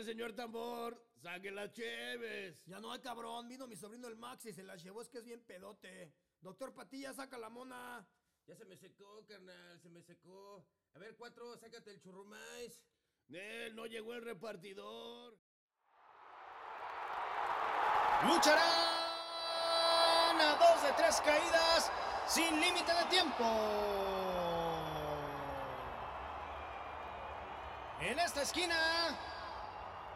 ver, señor tambor, saque las cheves. Ya no hay cabrón, vino mi sobrino el Max y se la llevó, es que es bien pedote. Doctor Patilla, saca la mona. Ya se me secó, carnal, se me secó. A ver, cuatro, sácate el churrumais. Nel, no llegó el repartidor. Lucharán a dos de tres caídas sin límite de tiempo. En esta esquina,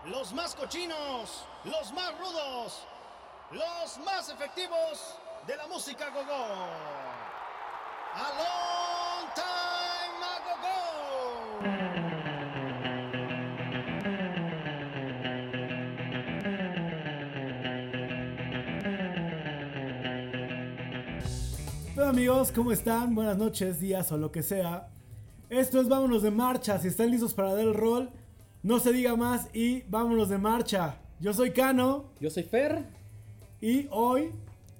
los más cochinos, los más rudos, los más efectivos de la música gogo. A long time ago. Hola amigos, ¿cómo están? Buenas noches, días o lo que sea. Esto es Vámonos de Marcha. Si están listos para dar el rol, no se diga más y vámonos de marcha. Yo soy Cano Yo soy Fer. y hoy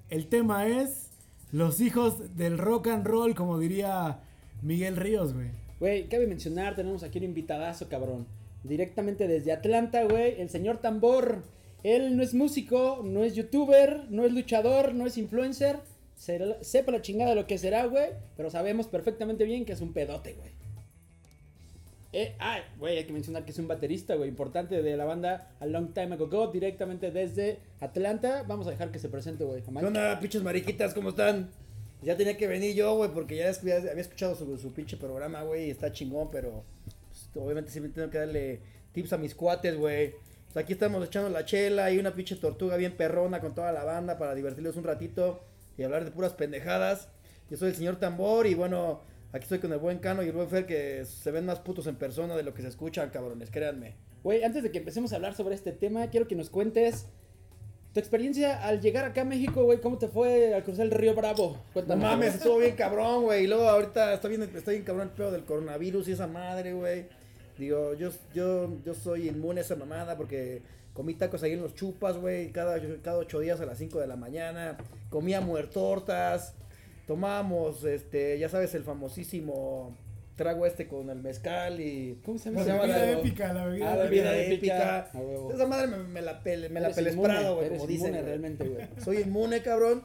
el tema es los hijos del rock and roll, como diría Miguel Ríos, güey. Güey, cabe mencionar, tenemos aquí un invitadazo, cabrón. Directamente desde Atlanta, güey. El señor Tambor. Él no es músico, no es youtuber, no es luchador, no es influencer. Será- sepa la chingada lo que será, güey. Pero sabemos perfectamente bien que es un pedote, güey. Eh, ah, güey, hay que mencionar que es un baterista, güey, importante de la banda A Long Time Ago Go, directamente desde Atlanta. Vamos a dejar que se presente, güey. ¿Qué onda, pinches mariquitas? ¿Cómo están? Ya tenía que venir yo, güey, porque ya había escuchado su, su pinche programa, güey, y está chingón, pero pues, obviamente siempre tengo que darle tips a mis cuates, güey. Pues aquí estamos echando la chela y una pinche tortuga bien perrona con toda la banda para divertirlos un ratito y hablar de puras pendejadas. Yo soy el señor Tambor y bueno, aquí estoy con el buen Cano y el buen Fer que se ven más putos en persona de lo que se escuchan, cabrones, créanme. Güey, antes de que empecemos a hablar sobre este tema, quiero que nos cuentes tu experiencia al llegar acá a México, güey. ¿Cómo te fue al cruzar el río Bravo? No Cuéntame. mames, estuvo bien cabrón, güey. Y luego ahorita está bien, está bien cabrón el pedo del coronavirus y esa madre, güey. Digo, yo, yo, yo soy inmune a esa mamada porque comí tacos ahí en los chupas, güey. Cada, cada ocho días a las 5 de la mañana. Comía muertortas. Tomábamos, este, ya sabes, el famosísimo trago este con el mezcal y... ¿Cómo se La llama? bebida la- épica, la bebida Ah, la épica. bebida. Esa madre me, me la, pele, me la pelesprado, güey, como dicen. realmente, güey. Soy inmune, cabrón.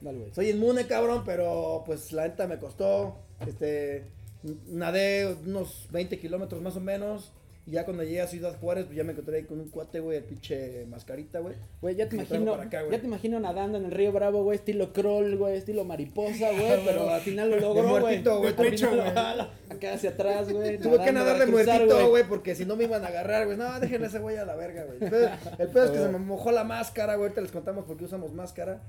Dale, güey. Soy inmune, cabrón, pero pues la neta me costó. Este, nadé unos 20 kilómetros más o menos. Y ya cuando llegué a Ciudad Juárez, pues ya me encontré ahí con un cuate, güey, el pinche mascarita, güey. Güey, ya te imagino, acá, ya te imagino nadando en el río Bravo, güey, estilo crawl, güey, estilo mariposa, güey, pero al final lo logró, güey. muertito, güey, pecho, güey. Acá hacia atrás, güey. Tuve que nadar de muertito, güey, porque si no me iban a agarrar, güey. No, déjenle a ese güey a la verga, güey. El pedo es que se me mojó la máscara, güey. Ahorita les contamos por qué usamos máscara.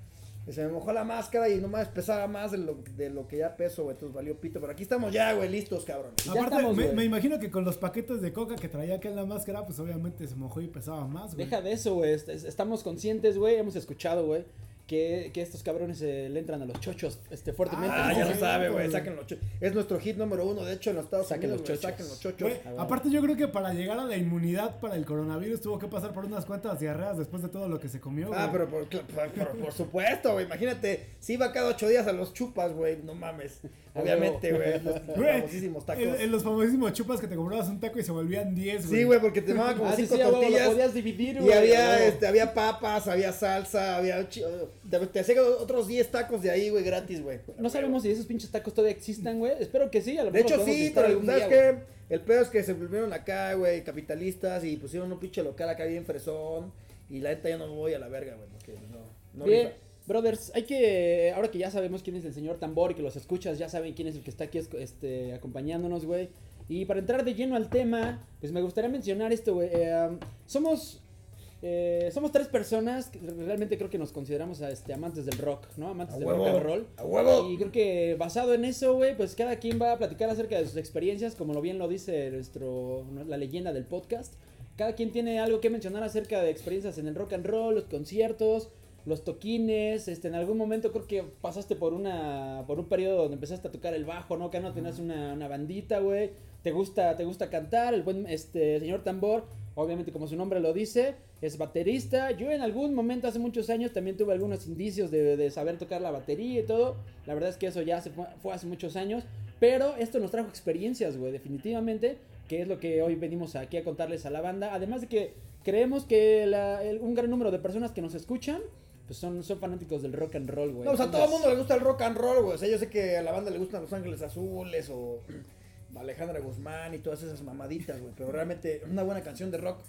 Y se me mojó la máscara y nomás pesaba más de lo, de lo que ya peso, güey. Entonces valió pito. Pero aquí estamos ya, güey, listos, cabrón. Ya Aparte, estamos, me, imagino que con los paquetes de coca que traía acá en la máscara, pues obviamente se mojó y pesaba más, güey. Deja de eso, güey. est- Estamos conscientes, güey. Hemos escuchado, güey, que, que estos cabrones eh, le entran a los chochos este, fuertemente. Ah, ya lo sabe, güey. Saquen los chochos. Es nuestro hit número uno, de hecho, en los Estados Saquen Unidos. los chochos. Saquen los chochos. Ah, aparte yo creo que para llegar a la inmunidad para el coronavirus tuvo que pasar por unas cuantas diarreas después de todo lo que se comió, Ah, pero por, por, por- por supuesto, güey. Imagínate, si iba cada ocho días a los chupas, güey. No mames. Obviamente, güey. Los famosísimos tacos. En, en los famosísimos chupas que te comprabas un taco y se volvían 10, güey. Sí, güey, porque te daban como Ah, cinco sí, tortillas. lo podías dividir, y güey. a había, este, había papas, había salsa, había... Te, te hacía otros 10 tacos de ahí, güey, gratis, güey. No sabemos si esos pinches tacos todavía existan, güey. Espero que sí. A lo De mejor hecho, los podemos sí, pero ¿sabes qué? El pedo es que se volvieron acá, güey, capitalistas y pusieron un pinche local acá bien fresón. Y la neta ya no me voy a la verga, güey, porque no, no Bien, rifa. brothers, hay que, ahora que ya sabemos quién es el señor Tambor y que los escuchas, ya saben quién es el que está aquí este, acompañándonos, güey. Y para entrar de lleno al tema, pues me gustaría mencionar esto, güey. eh, um, somos, eh, somos tres personas que realmente creo que nos consideramos este, amantes del rock, ¿no? Amantes A del huevo, rock and roll. a huevo. Y creo que basado en eso, güey, pues cada quien va a platicar acerca de sus experiencias, como lo bien lo dice nuestro, la leyenda del podcast. cada quien tiene algo que mencionar acerca de experiencias en el rock and roll, los conciertos, los toquines, este, en algún momento creo que pasaste por una, por un periodo donde empezaste a tocar el bajo, ¿no? Que no tenías una, una bandita, güey. Te gusta, te gusta cantar, el buen, este, señor Tambor, obviamente como su nombre lo dice, es baterista. Yo en algún momento hace muchos años también tuve algunos indicios de, de saber tocar la batería y todo. La verdad es que eso ya se fue, fue hace muchos años. Pero esto nos trajo experiencias, güey, definitivamente, que es lo que hoy venimos aquí a contarles a la banda. Además de que creemos que la- el- un gran número de personas que nos escuchan, pues son, son fanáticos del rock and roll, güey. No, o sea, a todo el mundo le gusta el rock and roll, güey. O sea, yo sé que a la banda le gustan Los Ángeles Azules o Alejandra Guzmán y todas esas mamaditas, güey. Pero realmente una buena canción de rock,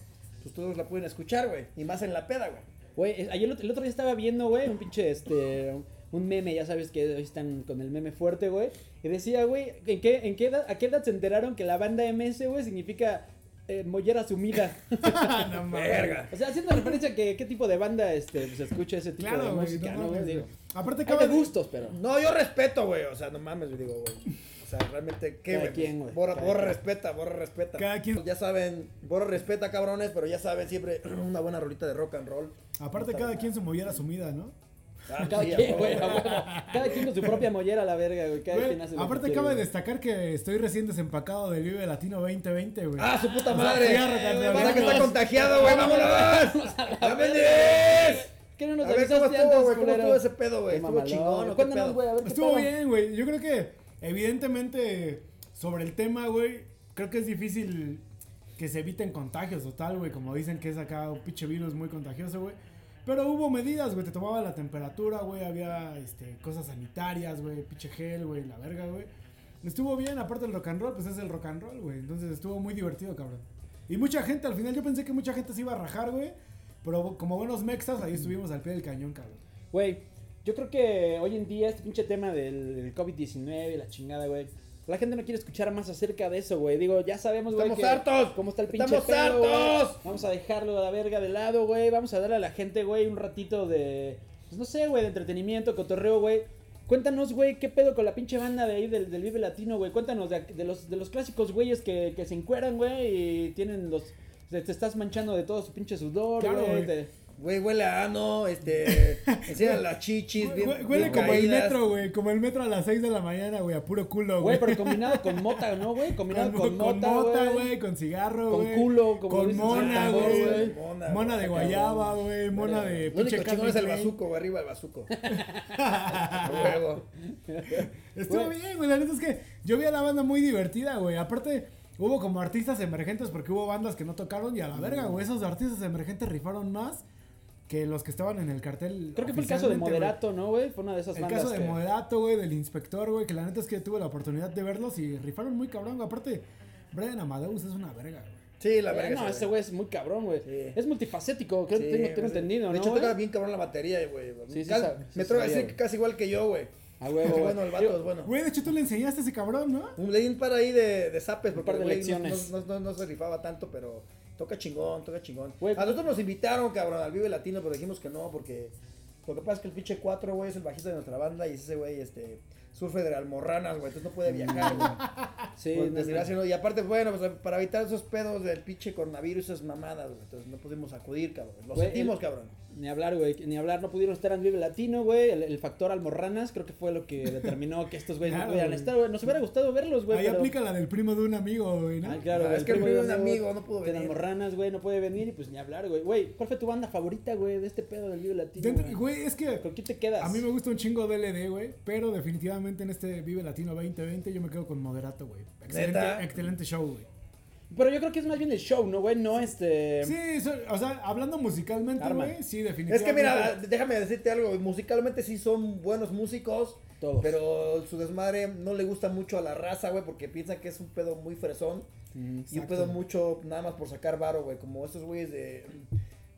pues todos la pueden escuchar, güey. Y más en la peda, güey. Güey, ayer el otro- el otro día estaba viendo, güey, un pinche, este, un meme, ya sabes que hoy están con el meme fuerte, güey. Y decía, güey, ¿en qué, en qué edad, ¿a qué edad se enteraron que la banda MS, güey, significa eh, mollera sumida? no mames. Verga. o sea, haciendo referencia a que qué tipo de banda, este, pues escucha ese tipo de güey. música, no ¿no, güey? mames, Digo, güey. Aparte, acaba de gustos, pero... No, yo respeto, güey. O sea, no mames, yo digo, güey. O sea, realmente, ¿qué, Cada güey? quien, güey. Borra, Cada borra quien. respeta, borra respeta. Cada quien- Ya saben, borra respeta, cabrones, pero ya saben, siempre una buena rolita de rock and roll. Aparte, cada quien su mollera sumida, ¿no? Ah, Cada sí, quien, güey, a huevo. Cada quien con su propia mollera a la verga, güey. Cada Güey, quien hace lo que aparte, acaba de destacar que estoy recién desempacado del Vive Latino 2020, güey. Ah, su puta madre. fui a recargar- Pasa que está contagiado, güey. ¡Vámonos! ¡Vámonos! ¿Qué no nos A ver, ¿cómo avisaste estuvo, antes, güey? ¿Cómo estuvo ese pedo, güey? ¿Estuvo chingón Cuéntanos, güey, a ver qué Estuvo bien, güey. Yo creo que, evidentemente, sobre el tema, güey, creo que es difícil que se eviten contagios o tal, güey. Como dicen que es acá un pinche virus muy contagioso, güey. Pero hubo medidas, güey. Te tomaba la temperatura, güey. Había este, cosas sanitarias, güey. Pinche gel, güey. La verga, güey. Estuvo bien, aparte del rock and roll, pues es el rock and roll, güey. Entonces estuvo muy divertido, cabrón. Y mucha gente, al final yo pensé que mucha gente se iba a rajar, güey. Pero como buenos mexas, ahí estuvimos al pie del cañón, cabrón. Güey, yo creo que hoy en día este pinche tema del, del COVID-19 y la chingada, güey. La gente no quiere escuchar más acerca de eso, güey. Digo, ya sabemos, güey, Estamos que hartos. cómo está el pinche Estamos pedo, hartos. Vamos a dejarlo a la verga de lado, güey. Vamos a darle a la gente, güey, un ratito de, pues no sé, güey, de entretenimiento, cotorreo, güey. Cuéntanos, güey, qué pedo con la pinche banda de ahí del, del Vive Latino, güey. Cuéntanos de, de los, de los clásicos güeyes que, que se encueran, güey, y tienen los... Te, te estás manchando de todo su pinche sudor, Claro, güey. güey. Güey, huele a ano, este. enseñan las chichis, bien. Hue- Huele bien como el metro, güey. Como el metro a las 6 de la mañana, güey. A puro culo, Güey, güey. pero combinado con mota, ¿no, güey? Combinado con, mota, mota, güey. Con cigarro, Con güey. culo, como Con mona, güey. Mona, Mona de guayaba, güey. Mona de Lo único pinche es el bazuco, güey, arriba el bazuco. Estuvo bien, güey. La neta es que yo vi a la banda muy divertida, güey. Aparte, hubo como artistas emergentes porque hubo bandas que no tocaron y a la verga, güey. Esos artistas emergentes rifaron más que los que estaban en el cartel. Creo que fue el caso de güey. Moderato, ¿no, güey? Fue una de esas El bandas caso de que- Moderato, güey, del inspector, güey, que la neta es que tuve la oportunidad de verlos y rifaron muy cabrón. güey. Aparte, Brian Amadeus es una verga, güey. Sí, la Eh, verga. no, ese güey es muy cabrón, güey. Sí. Es multifacético, creo Sí, que tengo, tengo entendido, De ¿no, hecho, güey? toca bien cabrón la batería, güey. Sí, sí Me güey. que casi igual que yo, güey. A huevo, Es güey. bueno, el vato es bueno. Güey, de hecho tú le enseñaste a ese cabrón, ¿no? Un, le di un par ahí de, de zapes porque par de el güey lecciones. no, no, no, no se rifaba tanto, pero toca chingón, toca chingón. Güey. A nosotros nos invitaron, cabrón, al Vive Latino, pero dijimos que no, porque lo que pasa es que el pinche 4, güey, es el bajista de nuestra banda y ese güey, este, surfe de almorranas, güey, entonces no puede viajar, güey. Sí, no. desgracia, ¿no? Y aparte, bueno, pues para evitar esos pedos del pinche coronavirus, esas mamadas, güey, entonces no pudimos acudir, cabrón. Lo Güey, sentimos, el- cabrón. Ni hablar, güey, ni hablar, no pudieron estar en Vive Latino, güey. El, el factor almorranas creo que fue lo que determinó que estos güeyes Claro, no pudieran estar, güey. Nos hubiera gustado verlos, güey. Ahí pero- aplica la del primo de un amigo, güey, ¿no? Ah, claro, Ah, güey, es que el primo de un amigo no pudo de venir. almorranas, güey, no puede venir y pues ni hablar, güey. Güey, ¿cuál fue tu banda favorita, güey, de este pedo del Vive Latino? Dentro-? Güey, es que ¿Con quién te quedas? a mí me gusta un chingo DLD, güey, pero definitivamente en este Vive Latino 2020 yo me quedo con Moderato, güey. Excelente, excelente show, güey. Pero yo creo que es más bien el show, ¿no, güey? No este... Sí, o sea, hablando musicalmente, güey, sí, Es definitivamente. que mira, déjame decirte algo, güey, musicalmente sí son buenos músicos, Todos. pero su desmadre no le gusta mucho a la raza, güey, porque piensan que es un pedo muy fresón y un pedo mucho nada más por sacar varo, güey, como esos güeyes de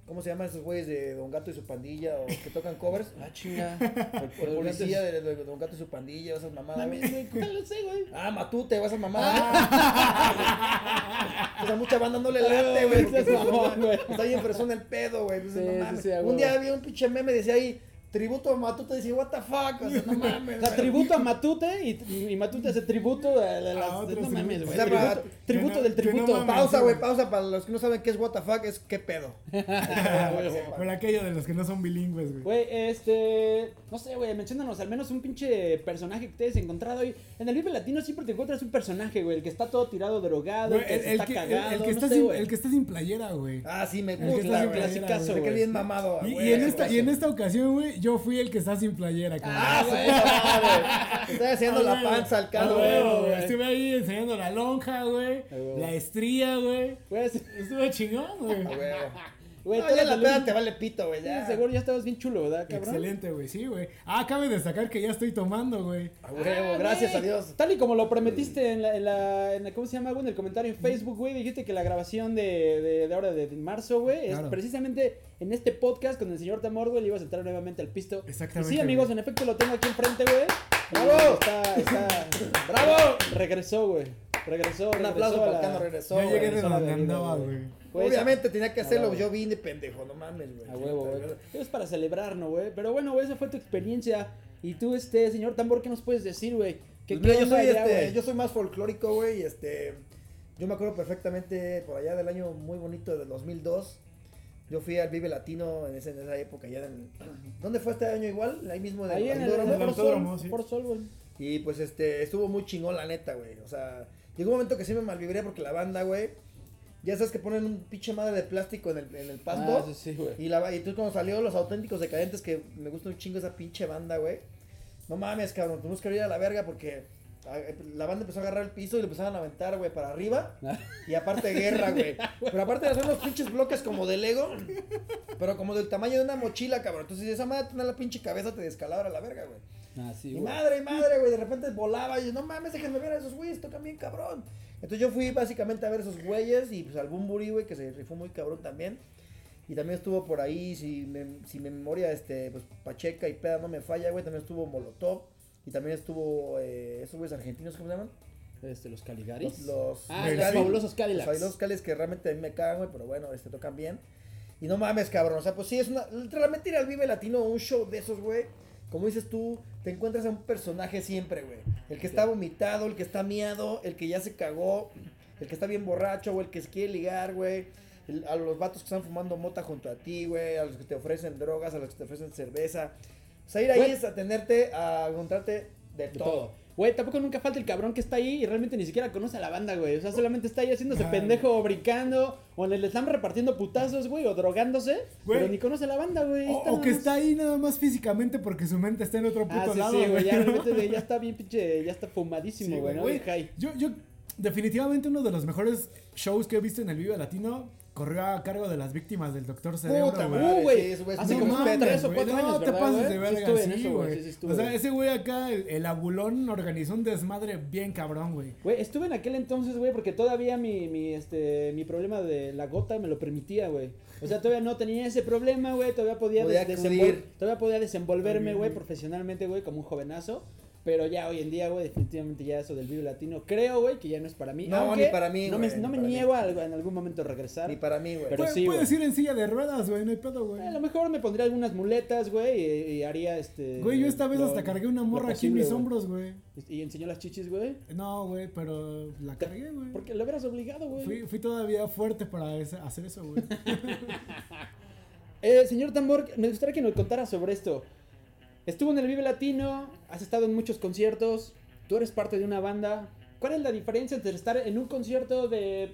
¿cómo se llaman esos güeyes de Don Gato y su pandilla o que tocan covers? Ah, chinga. O el policía de, de Don Gato y su pandilla, esas mamadas. Güey. güey, ¿cuál lo sé, güey? Ah, Matute, o esas mamadas. o sea, mucha banda no le late, güey. Está bien fresón el pedo, güey. Sí, no sí, mames. sí, a un día había un pinche meme, decía ahí, tributo a Matute decía, what the fuck, o sea, no mames. O sea, tributo a Matute y, y Matute hace tributo a, la- las- A otros no mames, güey. O sea, para- Tributo, tributo que no- del no tributo. mames. Pausa, güey, pausa. Para los que no saben qué es what the fuck, es qué pedo. Por aquello de los que no son bilingües, güey. Güey, este. No sé, güey, menciónanos al menos un pinche personaje que te hayas encontrado hoy. En el Vive Latino siempre te encuentras un personaje, güey, el que está todo tirado drogado, el que el, está el- cagado. el que no está sé, sin, güey. el que está sin playera, güey. Ah, sí, me El que gusta, está sin playera, güey. bien mamado. Y en esta ocasión, güey, yo fui el que está sin playera, cabrón. Ah. Me Estaba haciendo la panza al huevo, güey. güey. Estuve ahí enseñando la lonja, güey. La estría, güey. Güey, sí, Estuve chingón, güey. Güey, No, todas ya la las peda te vale pito, güey. Sí, Ya. seguro ya estabas bien chulo, ¿verdad, cabrón? Excelente, güey. Sí, güey. Ah, cabe destacar que ya estoy tomando, güey. A huevo, Ah, gracias güey. a Dios. Tal y como lo prometiste en la, en la, en la- ¿cómo se llama, güey? En el comentario en Facebook, güey, dijiste que la grabación de, de, de ahora de, de marzo, güey, es precisamente en este podcast con el señor Tamor, güey, le ibas a entrar nuevamente al pisto. Exactamente, Y sí, amigos, güey. en efecto lo tengo aquí enfrente, güey. ¡Bravo! Está, está, ¡Bravo! regresó, güey. Regresó, Un regresó aplauso para Cano regresó. Ya llegué de donde andaba, güey. Güey, Obviamente tenía que hacerlo, yo vine pendejo, no mames, güey. A huevo, güey. Es para celebrar, ¿no, güey? Pero bueno, güey, esa fue tu experiencia. Y tú, este, señor Tambor, ¿qué nos puedes decir, güey? ¿Qué, Pues mira, yo soy, allá, este, yo soy más folclórico, güey, este, yo me acuerdo perfectamente por allá del año muy bonito del 2002. Yo fui al Vive Latino en, ese- en esa época, ya en, ¿dónde fue este año igual? Ahí mismo del Ahí en el, el sí. Por Sol, güey. Y pues este, estuvo muy chingón la neta, güey. O sea, llegó un momento que sí me malvibré porque la banda, güey, ya sabes que ponen un pinche madre de plástico en el, en el pasto. Ah, sí, sí, güey. Y, la, y tú cuando salió los auténticos decadentes, que me gusta un chingo esa pinche banda, güey. No mames, cabrón, tuvimos que ir a la verga porque a- la banda empezó a agarrar el piso y le empezaron a aventar, güey, para arriba. Y aparte guerra, güey. Pero aparte de hacer unos pinches bloques como de Lego, pero como del tamaño de una mochila, cabrón. Entonces esa madre tenía la pinche cabeza, te descalabra la verga, güey. Ah, sí, Y madre, madre, güey, de repente volaba y yo, no mames, déjenme ver a esos güeyes, tocan bien cabrón. Entonces yo fui básicamente a ver esos güeyes y pues al Bumburi, güey, que se rifó muy cabrón también. Y también estuvo por ahí, si, me, si mi memoria, este, pues Pacheca y Peda no me falla, güey, también estuvo Molotov. Y también estuvo, eh, esos güeyes argentinos, ¿cómo se llaman? Este, los Caligaris. Los, los, ah, los los fabulosos Los Cadillacs. fabulosos Cadillacs que realmente a mí me cagan, güey, pero bueno, este, tocan bien. Y no mames, cabrón, o sea, pues sí, es una, realmente ir al Vive Latino, un show de esos, güey. Como dices tú, te encuentras a un personaje siempre, güey. El que está vomitado, el que está miado, el que ya se cagó, el que está bien borracho, o el que se quiere ligar, güey. El- A los vatos que están fumando mota junto a ti, güey. A los que te ofrecen drogas, a los que te ofrecen cerveza. O sea, ir ahí es atenderte a encontrarte de, De todo. todo. Güey, tampoco nunca falta el cabrón que está ahí y realmente ni siquiera conoce a la banda, güey. O sea, solamente está ahí haciéndose Ah, pendejo o brincando. O le le están repartiendo putazos, güey, o drogándose. Güey. Pero ni conoce a la banda, güey. O, o que está ahí nada más físicamente porque su mente está en otro puto Ah, sí, lado, sí, güey. Ya, realmente, ya está bien pinche. Ya está fumadísimo, Sí, güey. Yo, yo, definitivamente uno de los mejores shows que he visto en el Vive Latino corrió a cargo de las víctimas del Doctor Cerebro, Puta güey. madre, Uh, güey. sí, Hace muy como tres o cuatro no años, te ¿verdad, pases güey? de Sí verga, sí, eso, güey, sí, sí o sea, ese güey acá, el, el abulón, organizó un desmadre bien cabrón, güey. Güey, estuve en aquel entonces, güey, porque todavía mi, mi, este, mi problema de la gota me lo permitía, güey. O sea, todavía no tenía ese problema, güey. Todavía podía, Podía des- acudir. desenvol- todavía podía desenvolverme, güey. profesionalmente, güey, como un jovenazo. Pero ya hoy en día, güey, definitivamente ya eso del Vive Latino, creo, güey, que ya no es para mí. No, Aunque ni para mí, No me, güey, no ni me para mí. niego a algo- en algún momento a regresar. Ni para mí, güey. Pero sí, puedes güey. ir en silla de ruedas, güey, no hay pedo, güey. A lo mejor me pondría algunas muletas, güey, y, y haría este. Güey, yo esta vez lo- hasta cargué una morra aquí en mis güey. hombros, güey. Y enseñó las chichis, güey. No, güey, pero la cargué, güey. Porque lo hubieras obligado, güey. Fui, fui todavía fuerte para ese- hacer eso, güey. Eh, señor Tambor, me gustaría que nos contara sobre esto. Estuvo en el Vive Latino, has estado en muchos conciertos, tú eres parte de una banda. ¿Cuál es la diferencia entre estar en un concierto de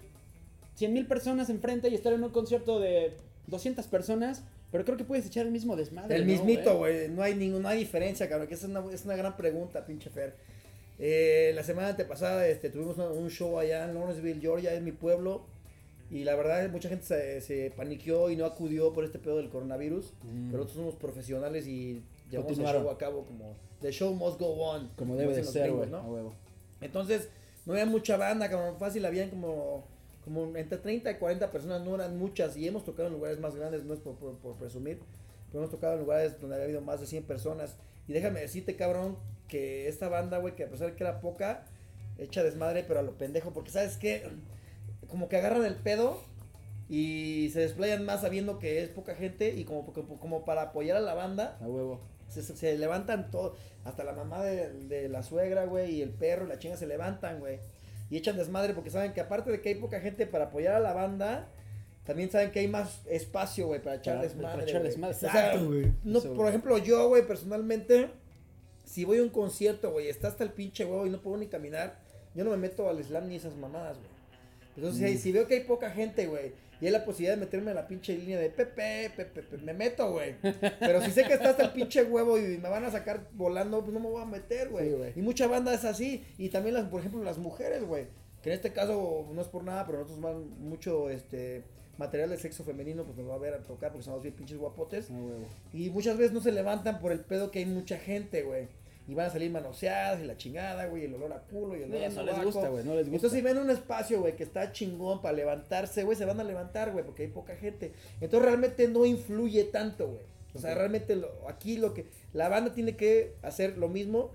100 mil personas enfrente y estar en un concierto de 200 personas? Pero creo que puedes echar el mismo desmadre. El ¿no, mismito, güey. No hay ninguna diferencia, cabrón. Que esa es una, es una gran pregunta, pinche Fer. Eh, la semana antepasada este, tuvimos una- un show allá en Lawrenceville, Georgia, en mi pueblo. Y la verdad, mucha gente se, se paniqueó y no acudió por este pedo del coronavirus. Mm. Pero nosotros somos profesionales y llevamos el show a cabo como. The show must go on. Como debe de ser, güey. ¿no? a huevo. Entonces, no había mucha banda, cabrón. Fácil, habían como, como entre 30 y 40 personas, no eran muchas. Y hemos tocado en lugares más grandes, no es por, por- por presumir. Pero hemos tocado en lugares donde había habido más de 100 personas. Y déjame decirte, cabrón, que esta banda, güey, que a pesar de que era poca, echa desmadre, pero a lo pendejo. Porque, ¿sabes qué? Como que agarran el pedo Y se desplayan más sabiendo que es poca gente y como, como, como para apoyar a la banda, A huevo. Se, levantan todos, hasta la mamá de, de la suegra, güey, y el perro la chinga se levantan, güey. Y echan desmadre porque saben que aparte de que hay poca gente para apoyar a la banda, también saben que hay más espacio, güey, para echar Para- desmadre. para güey. desmadre. O sea, no, Eso, por ejemplo, yo, güey, personalmente, si voy a un concierto, güey, está hasta el pinche huevo y no puedo ni caminar, yo no me meto al slam ni esas mamadas, güey. Entonces, Mm. si- si veo que hay poca gente, güey, y hay la posibilidad de meterme en la pinche línea de Pepe, Pepe, Pepe, me meto, güey. Pero si sé que está hasta el pinche huevo y me van a sacar volando, pues no me voy a meter, güey. Sí, y mucha banda es así. Y también, las, por ejemplo, las mujeres, güey. Que en este caso no es por nada, pero nosotros más mucho este material de sexo femenino, pues nos va a ver a tocar porque somos bien pinches guapotes. Y muchas veces no se levantan por el pedo que hay mucha gente, güey. Y van a salir manoseadas y la chingada, güey, el olor a culo y el olor Eh, a no les gusta, güey, no les gusta. Entonces, si ven un espacio, güey, que está chingón para levantarse, güey, se van a levantar, güey, porque hay poca gente. Entonces, realmente no influye tanto, güey. O sea, realmente lo- aquí lo que... La banda tiene que hacer lo mismo.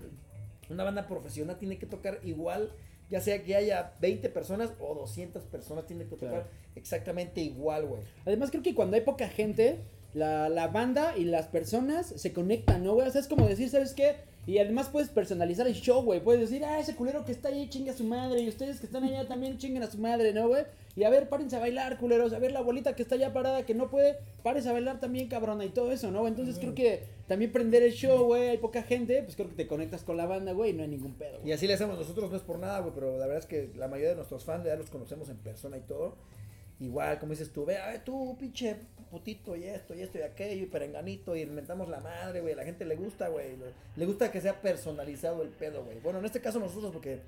Una banda profesional tiene que tocar igual. Ya sea que haya 20 personas o 200 personas, tiene que tocar Claro. exactamente igual, güey. Además, creo que cuando hay poca gente, la, la banda y las personas se conectan, ¿no, güey? O sea, es como decir, ¿sabes qué? Y además puedes personalizar el show, güey. Puedes decir, ah, ese culero que está ahí chinga a su madre. Y ustedes que están allá también chinguen a su madre, ¿no, güey? Y a ver, párense a bailar, culeros. A ver, la abuelita que está allá parada que no puede, párense a bailar también, cabrona. Y todo eso, ¿no? Entonces creo que también prender el show, güey. Hay poca gente, pues creo que te conectas con la banda, güey. Y no hay ningún pedo. Y así le hacemos nosotros, no es por nada, güey, pero la verdad es que la mayoría de nuestros fans ya los conocemos en persona y todo. Igual, como dices tú, ve, a ver, tú, pinche putito, y esto, y esto, y aquello, y perenganito, y inventamos la madre, güey. A la gente le gusta, güey. Le, gusta que sea personalizado el pedo, güey. Bueno, en este caso nosotros, porque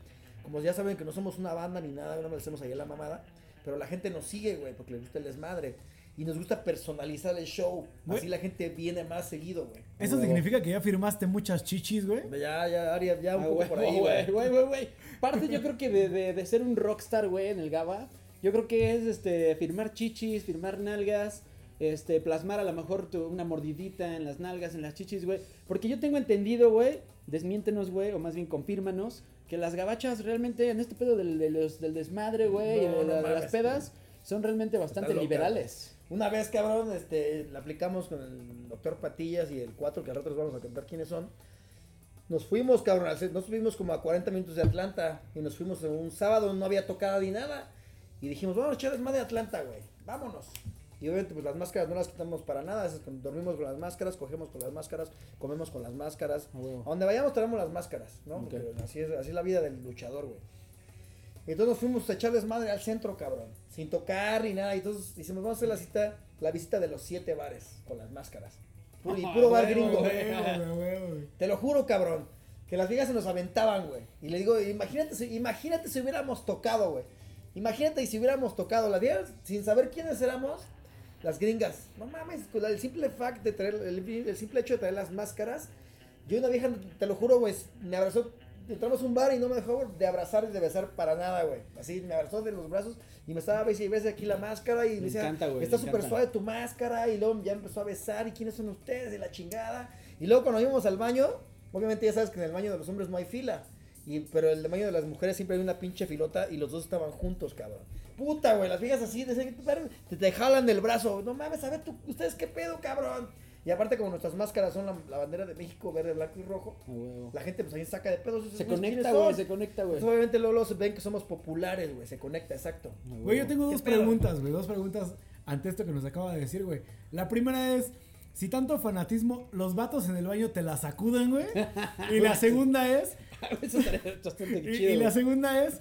como ya saben que no somos una banda ni nada, no le hacemos ahí a la mamada, pero la gente nos sigue, güey, porque le gusta el desmadre. Y nos gusta personalizar el show. Güey. Así la gente viene más seguido, güey. Eso Huevo. significa que ya firmaste muchas chichis, güey. Ya, ya, Ari, ya un Ah, poco por ahí, güey, güey. güey, güey, güey. Parte yo creo que de, de, de ser un rockstar, güey, en el GABA, yo creo que es este firmar chichis, firmar nalgas, este plasmar a lo mejor tu- una mordidita en las nalgas, en las chichis, güey, porque yo tengo entendido, güey, desmiéntenos, güey, o más bien confírmanos que las gabachas realmente en este pedo del, del desmadre, güey, No, de, no la- de las pedas son realmente bastante liberales. Una vez, cabrón, este, la aplicamos con el doctor Patillas y el 4, que al rato les vamos a contar quiénes son. Nos fuimos, cabrón, nos fuimos como a 40 minutos de Atlanta y nos fuimos en un sábado, no había tocado ni nada. Y dijimos, vamos a echar más de Atlanta, güey, vámonos. Y obviamente, pues las máscaras no las quitamos para nada, es dormimos con las máscaras, cogemos con las máscaras, comemos con las máscaras. A huevo. A donde vayamos traemos las máscaras, ¿no? Ok. Porque así es, así es la vida del luchador, güey. Entonces nos fuimos a echar desmadre al centro, cabrón. Sin tocar ni nada. Y entonces decimos, vamos a hacer la cita, la visita de los siete bares con las máscaras. Puro- y puro bar gringo. Te lo juro, cabrón. Que las viejas se nos aventaban, güey. Y le digo, imagínate, imagínate si hubiéramos tocado, güey. Imagínate si hubiéramos tocado. Las viejas, sin saber quiénes éramos, las gringas. No mames, el simple fact de traer, el, el simple hecho de traer las máscaras. Yo una vieja, te lo juro, güey, me abrazó. Entramos a un bar y no me dejó de abrazar y de besar para nada, güey. Así me abrazó de los brazos y me estaba besando y besando aquí la máscara y me, Me decía, encanta, güey, está súper suave tu máscara y luego ya empezó a besar y quiénes son ustedes de la chingada. Y luego cuando íbamos al baño, obviamente ya sabes que en el baño de los hombres no hay fila. Y, pero el baño de las mujeres siempre hay una pinche filota y los dos estaban juntos, cabrón. Puta, güey, las viejas así, decían, te, te jalan del brazo. No mames, a ver, tú, ustedes qué pedo, cabrón. Y aparte como nuestras máscaras son la, la bandera de México, verde, blanco y rojo, la gente pues ahí saca de pedos. Se conecta, güey, se conecta, güey. Obviamente luego, luego ven que somos populares, güey, se conecta, exacto. Güey, yo tengo ¿Qué dos preguntas, güey. Dos preguntas ante esto que nos acaba de decir, güey. La primera es. Si tanto fanatismo, los vatos en el baño te la sacuden, güey. Y la segunda es. Eso estaría bastante Y, chido. y la segunda es.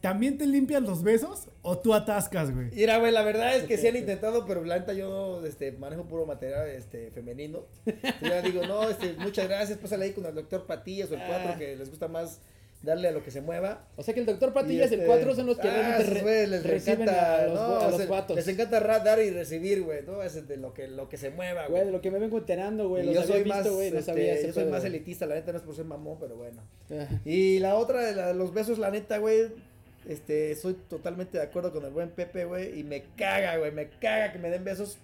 ¿También te limpias los besos o tú atascas, güey? Mira, güey, la verdad es que sí han intentado, pero la neta yo este, manejo puro material este, femenino. Yo ya digo, no, este, muchas gracias, pásale ahí con el doctor Patillas o el 4 Ah. que les gusta más darle a lo que se mueva. O sea que el doctor Patillas y el este, 4 son los que ah, realmente re- les reciben encanta, a los, no, a los se- vatos. Les encanta dar y recibir, güey, ¿no? Es de lo que, lo que se mueva, Güey, de lo que me vengo enterando, güey. Los yo soy visto, más, güey. No este, sabía yo soy pedo, más elitista, la neta no es por ser mamón, pero bueno. Y la otra, la- los besos, la neta, güey. Este, soy totalmente de acuerdo con el buen Pepe, güey. Y me caga, güey. Me caga que me den besos.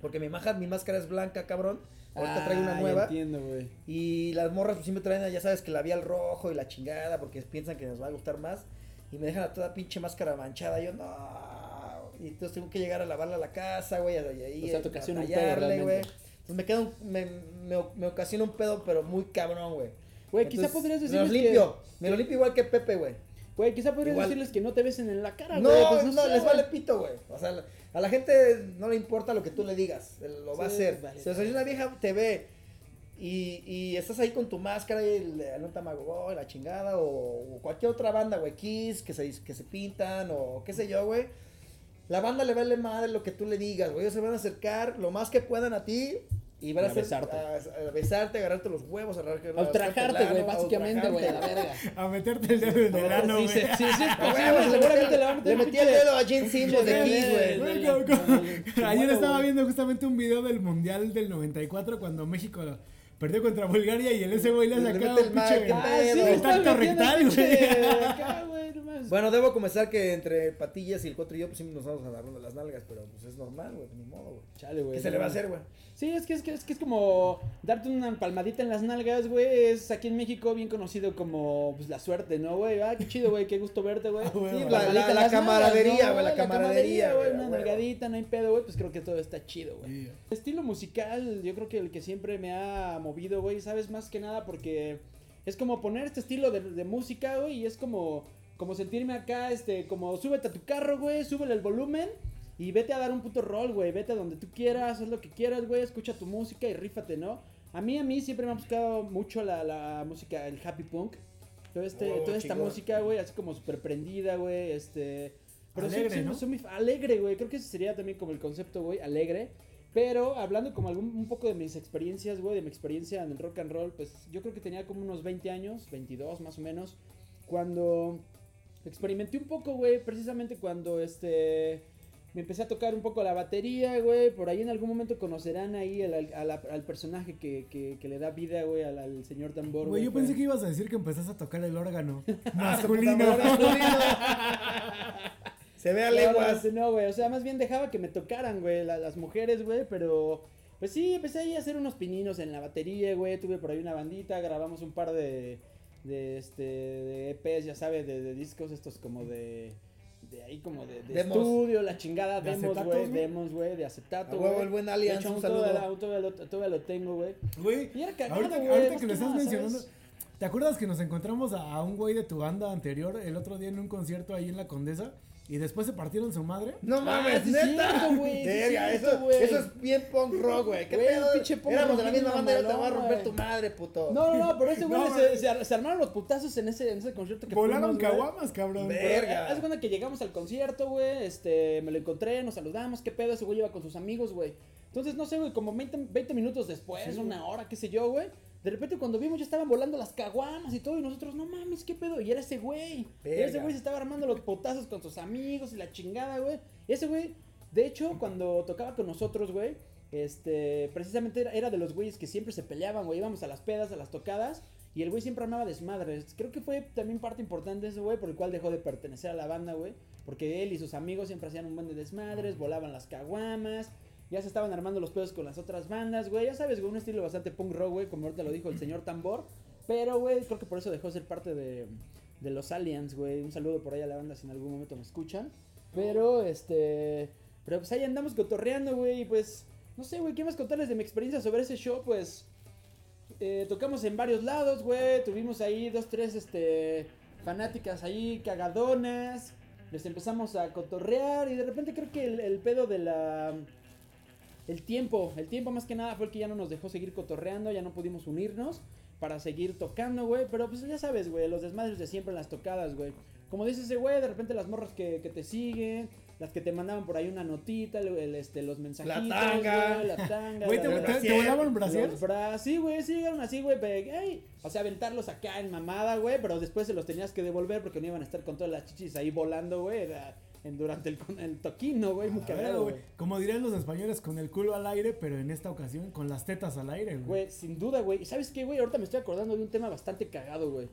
Porque mi, maja, mi máscara es blanca, cabrón. Ahorita traigo una Ah, ya nueva. entiendo, güey. Y las morras, pues siempre traen, ya sabes, que labial rojo y la chingada. Porque piensan que nos va a gustar más. Y me dejan a toda pinche máscara manchada. Yo, no. y entonces tengo que llegar a lavarla a la casa, güey, ahí O sea, te ocasiona un pedo realmente. Entonces me queda un, me, me, me ocasiona un pedo, pero muy cabrón, güey. Güey, quizá podrías Me los decirles que... limpio, me lo limpio igual que Pepe, güey. Güey, quizá podrías Igual. decirles que no te besen en la cara, No, güey. pues no, les vale pito, güey. O sea, a la gente no le importa lo que tú le digas, lo va a hacer. vale, o sea, si una vieja te ve y, y estás ahí con tu máscara y el, un Tamagotchi, la chingada, o, o cualquier otra banda, güey, Kiss, que se, que se pintan, o qué sé yo, güey. La banda le vale madre lo que tú le digas, güey. Ellos se van a acercar lo más que puedan a ti y van a, A hacer- besarte. a, a besarte, agarrarte los huevos, a agarrarte A ultrajarte, güey, básicamente, güey, a la verga. A meterte el dedo en el ano, Sí, güey. sí, sí, sí, seguramente metí- le va a meter le metí el dedo a Gene Simmons de Kiss, güey. Ayer estaba viendo justamente un video del Mundial del 94 cuando México perdió contra Bulgaria y el ese güey le sacaba mete un pinche... Ah, tacto metiendo rectal, güey. Mames. Bueno, debo comenzar que entre Patillas y el Cuatro y yo, pues sí nos vamos agarrando las nalgas, pero pues es normal, güey, ni modo, güey. Chale, güey. ¿Qué se le va a hacer, güey? Sí, es que es, que es que es como darte una palmadita en las nalgas, güey. Es aquí en México bien conocido como pues, la suerte, ¿no, güey? Ah, qué chido, güey, qué gusto verte, güey. Ah, Sí, La- camaradería, nalgas, ¿no, güey, la camaradería, güey. Una a nalgadita, no hay pedo, güey. Pues creo que todo está chido, güey. Estilo musical, yo creo que el que siempre me ha movido, güey, ¿sabes? Más que nada porque es como poner este estilo de, de música, güey, y es como, como sentirme acá, este, como súbete a tu carro, güey, súbele el volumen y vete a dar un puto rol, güey, vete a donde tú quieras, haz lo que quieras, güey, escucha tu música y rífate, ¿no? A mí, a mí siempre me ha buscado mucho la, la música, el happy punk, todo este, Oh, toda esta música, güey, así como súper prendida, güey, este... Pero Alegre, soy, ¿no? soy muy alegre, güey. Creo que ese sería también como el concepto, güey, alegre. Pero hablando como algún, un poco de mis experiencias, güey, de mi experiencia en el rock and roll, pues yo creo que tenía como unos 20 años, 22 más o menos, cuando experimenté un poco, güey, precisamente cuando este me empecé a tocar un poco la batería, güey, por ahí en algún momento conocerán ahí al, al- a la- al personaje que, que- que le da vida, güey, al, al señor tambor. Güey, yo pensé que ibas a decir que empezaste a tocar el órgano masculino. Se ve a No, leguas. No, güey. O sea, más bien dejaba que me tocaran, güey, la- las mujeres, güey. Pero, pues sí, empecé ahí a hacer unos pininos en la batería, güey. Tuve por ahí una bandita, grabamos un par de, de este, de EPs, ya sabes, de, de discos estos como de, de ahí como de, de Demos. estudio, la chingada, ¿De demos, güey, demos, güey, de acetato, güey. el buen hecho, un saludo. todavía, lo, todavía lo tengo, güey. Güey, ahorita, que lo estás nada, mencionando, ¿sabes? ¿te acuerdas que nos encontramos a, a un güey de tu banda anterior el otro día en un concierto ahí en la Condesa y después se partieron su madre? No Ah, mames, sí es neta. cierto, güey, sí eso, güey. eso es bien punk rock, güey. ¿Qué pedo? pinche punk Éramos de la misma banda y ahora te voy a romper tu madre, puto. No, no, no, pero ese güey No, se, armaron los putazos en ese, en ese concierto que Volaron fuimos, caguamas, cabrón. Verga. Haz cuenta que llegamos al concierto, güey, este, me lo encontré, nos saludamos, qué pedo, ese güey iba con sus amigos, güey. Entonces, no sé, güey, como 20, 20 minutos después, una hora, qué sé yo, güey. De repente cuando vimos ya estaban volando las caguamas y todo y nosotros, no mames, qué pedo. Y era ese güey. Era ese güey se estaba armando los potazos con sus amigos y la chingada, güey. Y ese güey, de hecho, cuando tocaba con nosotros, güey, este, precisamente era, era de los güeyes que siempre se peleaban, güey. Íbamos a las pedas, a las tocadas. Y el güey siempre armaba desmadres. Creo que fue también parte importante de ese güey por el cual dejó de pertenecer a la banda, güey. Porque él y sus amigos siempre hacían un buen de desmadres, volaban las caguamas. Ya se estaban armando los pedos con las otras bandas, güey. Ya sabes, güey, un estilo bastante punk rock, güey, como ahorita lo dijo el señor Tambor. Pero, güey, creo que por eso dejó de ser parte de, de los Aliens, güey. Un saludo por ahí a la banda si en algún momento me escuchan. Pero, este. Pero pues ahí andamos cotorreando, güey. Y pues, no sé, güey, ¿qué más contarles de mi experiencia sobre ese show? Pues. eh, tocamos en varios lados, güey. Tuvimos ahí dos, tres, este. Fanáticas ahí, cagadonas. Les empezamos a cotorrear. Y de repente creo que el, el pedo de la. El tiempo, el tiempo más que nada fue el que ya no nos dejó seguir cotorreando, ya no pudimos unirnos para seguir tocando, güey. Pero pues ya sabes, güey, los desmadres de siempre en las tocadas, güey. Como dice ese güey, de repente las morras que, que te siguen, las que te mandaban por ahí una notita, el, el, este, los mensajitos, tanga. güey, la tanga. Güey, la- ¿te, la- te- te brasier. volaban brasier? bra- Sí, güey, sí llegaron así, güey. pero, ey, O sea, aventarlos acá en mamada, güey. Pero después se los tenías que devolver porque no iban a estar con todas las chichis ahí volando, güey. era Durante el, el toquino, güey. Muy cagado, güey, güey. Como dirían los españoles, con el culo al aire, pero en esta ocasión con las tetas al aire, güey. Güey, sin duda, güey. ¿Sabes qué, güey? Ahorita me estoy acordando de un tema bastante cagado, güey.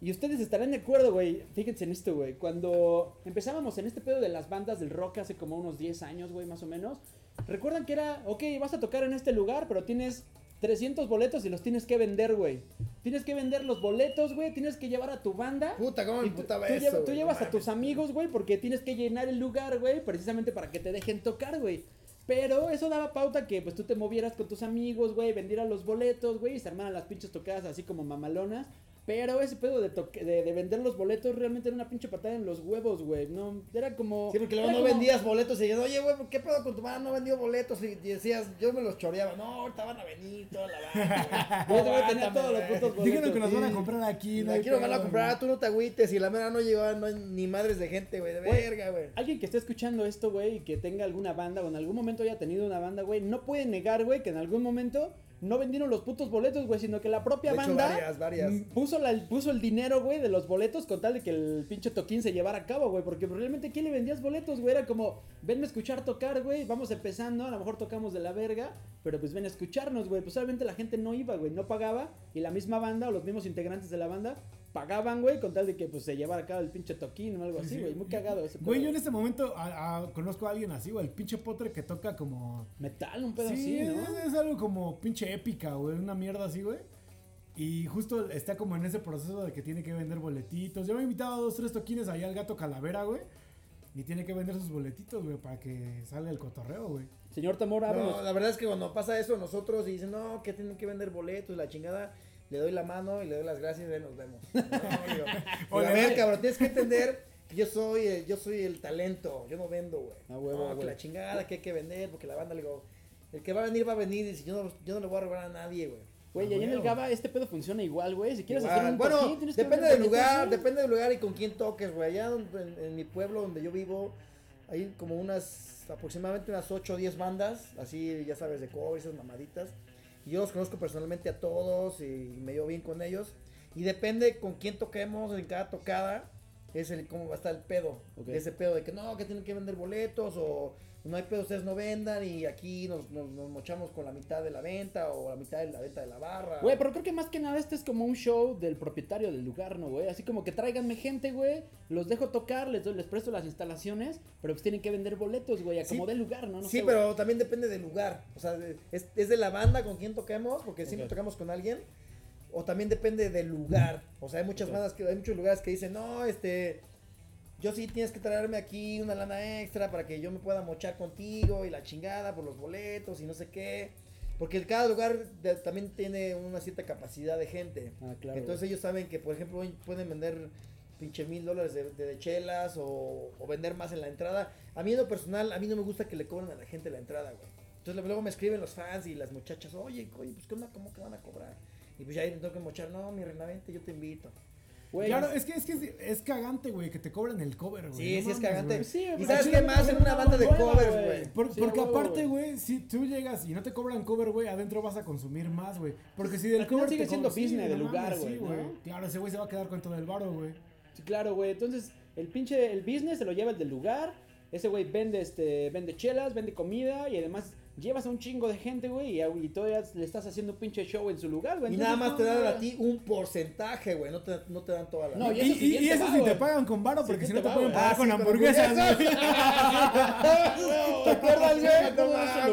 Y ustedes estarán de acuerdo, güey. Fíjense en esto, güey. Cuando empezábamos en este pedo de las bandas del rock hace como unos 10 años, güey, más o menos. Recuerdan que era, ok, vas a tocar en este lugar, pero tienes 300 boletos y los tienes que vender, güey. tienes que vender los boletos, güey, tienes que llevar a tu banda. Puta, cómo me Y tú, tú eso, llevas a tus amigos, güey, porque tienes que llenar el lugar, güey, precisamente para que te dejen tocar, güey. Pero eso daba pauta que pues tú te movieras con tus amigos, güey, vendieras los boletos, güey, y se armaran las pinches tocadas así como mamalonas. Pero ese pedo de, toque- de, de vender los boletos realmente era una pinche patada en los huevos, güey. No, era como. Sí, porque luego no como- vendías boletos y decían, oye, güey, ¿qué pedo con tu madre? No vendió boletos. Y decías, yo me los choreaba. No, ahorita van a venir toda la banda. Y ese güey tenía todos los putos boletos. Dijeron que nos van a comprar aquí. no Aquí nos van a comprar, tú no te agüites. Y la mera no llegaba, no hay ni madres de gente, güey. De verga, güey. Alguien que esté escuchando esto, güey, y que tenga alguna banda o en algún momento haya tenido una banda, güey, no puede negar, güey, que en algún momento no vendieron los putos boletos, güey, sino que la propia De hecho, banda varias, varias. Puso, la, puso el dinero, güey, de los boletos con tal de que el pinche toquín se llevara a cabo, güey, porque realmente ¿quién le vendías boletos, güey? Era como, venme a escuchar tocar, güey, vamos empezando, a lo mejor tocamos de la verga, pero pues ven a escucharnos, güey, pues obviamente la gente no iba, güey, no pagaba y la misma banda o los mismos integrantes de la banda pagaban, güey, con tal de que pues se llevara a cabo el pinche toquín o algo así, güey, muy cagado ese Güey, yo en este momento a- a- conozco a alguien así, güey. El pinche potre que toca como. Metal, un pedo Sí, así, ¿no? es, es algo como pinche épica, güey. Una mierda así, güey. Y justo está como en ese proceso de que tiene que vender boletitos. Yo me he invitado a dos, tres toquines allá al gato Calavera, güey. Y tiene que vender sus boletitos, güey, para que salga el cotorreo, güey. Señor Tamora. No, la verdad es que cuando pasa eso, nosotros y dicen, no, que tienen que vender boletos, la chingada, le doy la mano y le doy las gracias y nos vemos. No, digo, digo, Oye, a ver, cabrón, tienes que entender que yo soy, el- yo soy el talento, yo no vendo, güey. A huevo, no, que la chingada que hay que vender, porque la banda le digo, el que va a venir va a venir y si yo no, yo no le voy a robar a nadie, güey. Güey, y ahí en el. Gaba este pedo funciona igual, güey. Si quieres Igual. hacer un bueno, toquín, tienes que depende del lugar, güey. depende del lugar y con quién toques, güey. Allá donde- en, en mi pueblo donde yo vivo, hay como unas, aproximadamente unas 8 o 10 bandas, así, ya sabes, de cover, esas mamaditas. Y yo los conozco personalmente a todos y me llevo bien con ellos. Y depende con quién toquemos en cada tocada, es el cómo va a estar el pedo. Ok. Ese pedo de que no, que tienen que vender boletos o no hay pedo, ustedes no vendan y aquí nos, nos, nos mochamos con la mitad de la venta o la mitad de la venta de la barra. Güey, pero creo que más que nada este es como un show del propietario del lugar, ¿no, güey? Así como que tráiganme gente, güey, los dejo tocar, les doy, les presto las instalaciones, pero pues tienen que vender boletos, güey, a Sí. como del lugar, ¿no? no sí, sé, pero también depende del lugar. O sea, es, es de la banda con quien toquemos, porque siempre Ok. tocamos con alguien. O también depende del lugar. O sea, hay muchas Ok. bandas que hay muchos lugares que dicen, no, este, yo sí tienes que traerme aquí una lana extra para que yo me pueda mochar contigo y la chingada por los boletos y no sé qué. Porque cada lugar de- también tiene una cierta capacidad de gente. Ah, claro. Entonces ellos saben que, por ejemplo, pueden vender pinche mil dólares de, de- de chelas o, o vender más en la entrada. A mí en lo personal, a mí no me gusta que le cobren a la gente la entrada, güey. Entonces luego me escriben los fans y las muchachas, oye, oye, pues ¿qué onda? ¿Cómo que van a cobrar? Y pues ya ahí me tengo que mochar, no, mi reina, vente, yo te invito. Güey, Claro, es que es, que es, es cagante, güey, que te cobren el cover, güey. Sí, No sí es cagante. Sí, y sabes sí, qué más en una banda de covers, güey. güey. Por- Sí, porque aparte, güey, si tú llegas y no te cobran cover, güey, adentro vas a consumir más, güey. Porque si del Al cover sigue te siendo cobran- sí, business del lugar, güey, ¿no? Claro, ese güey se va a quedar con todo el varo, güey. Sí, claro, güey. Entonces, el pinche, el business se lo lleva el del lugar. Ese güey vende, este, vende chelas, vende comida y además llevas a un chingo de gente, güey, y, y todavía le estás haciendo un pinche show en su lugar, güey. Y nada más te dan a ti un porcentaje, güey. No te, no te dan toda la No, y, y eso y- y te eso va, sí te güey. pagan con varo, porque si no te te pueden pagar Ah, con sí, hamburguesas, güey. ¿Te acuerdas, güey?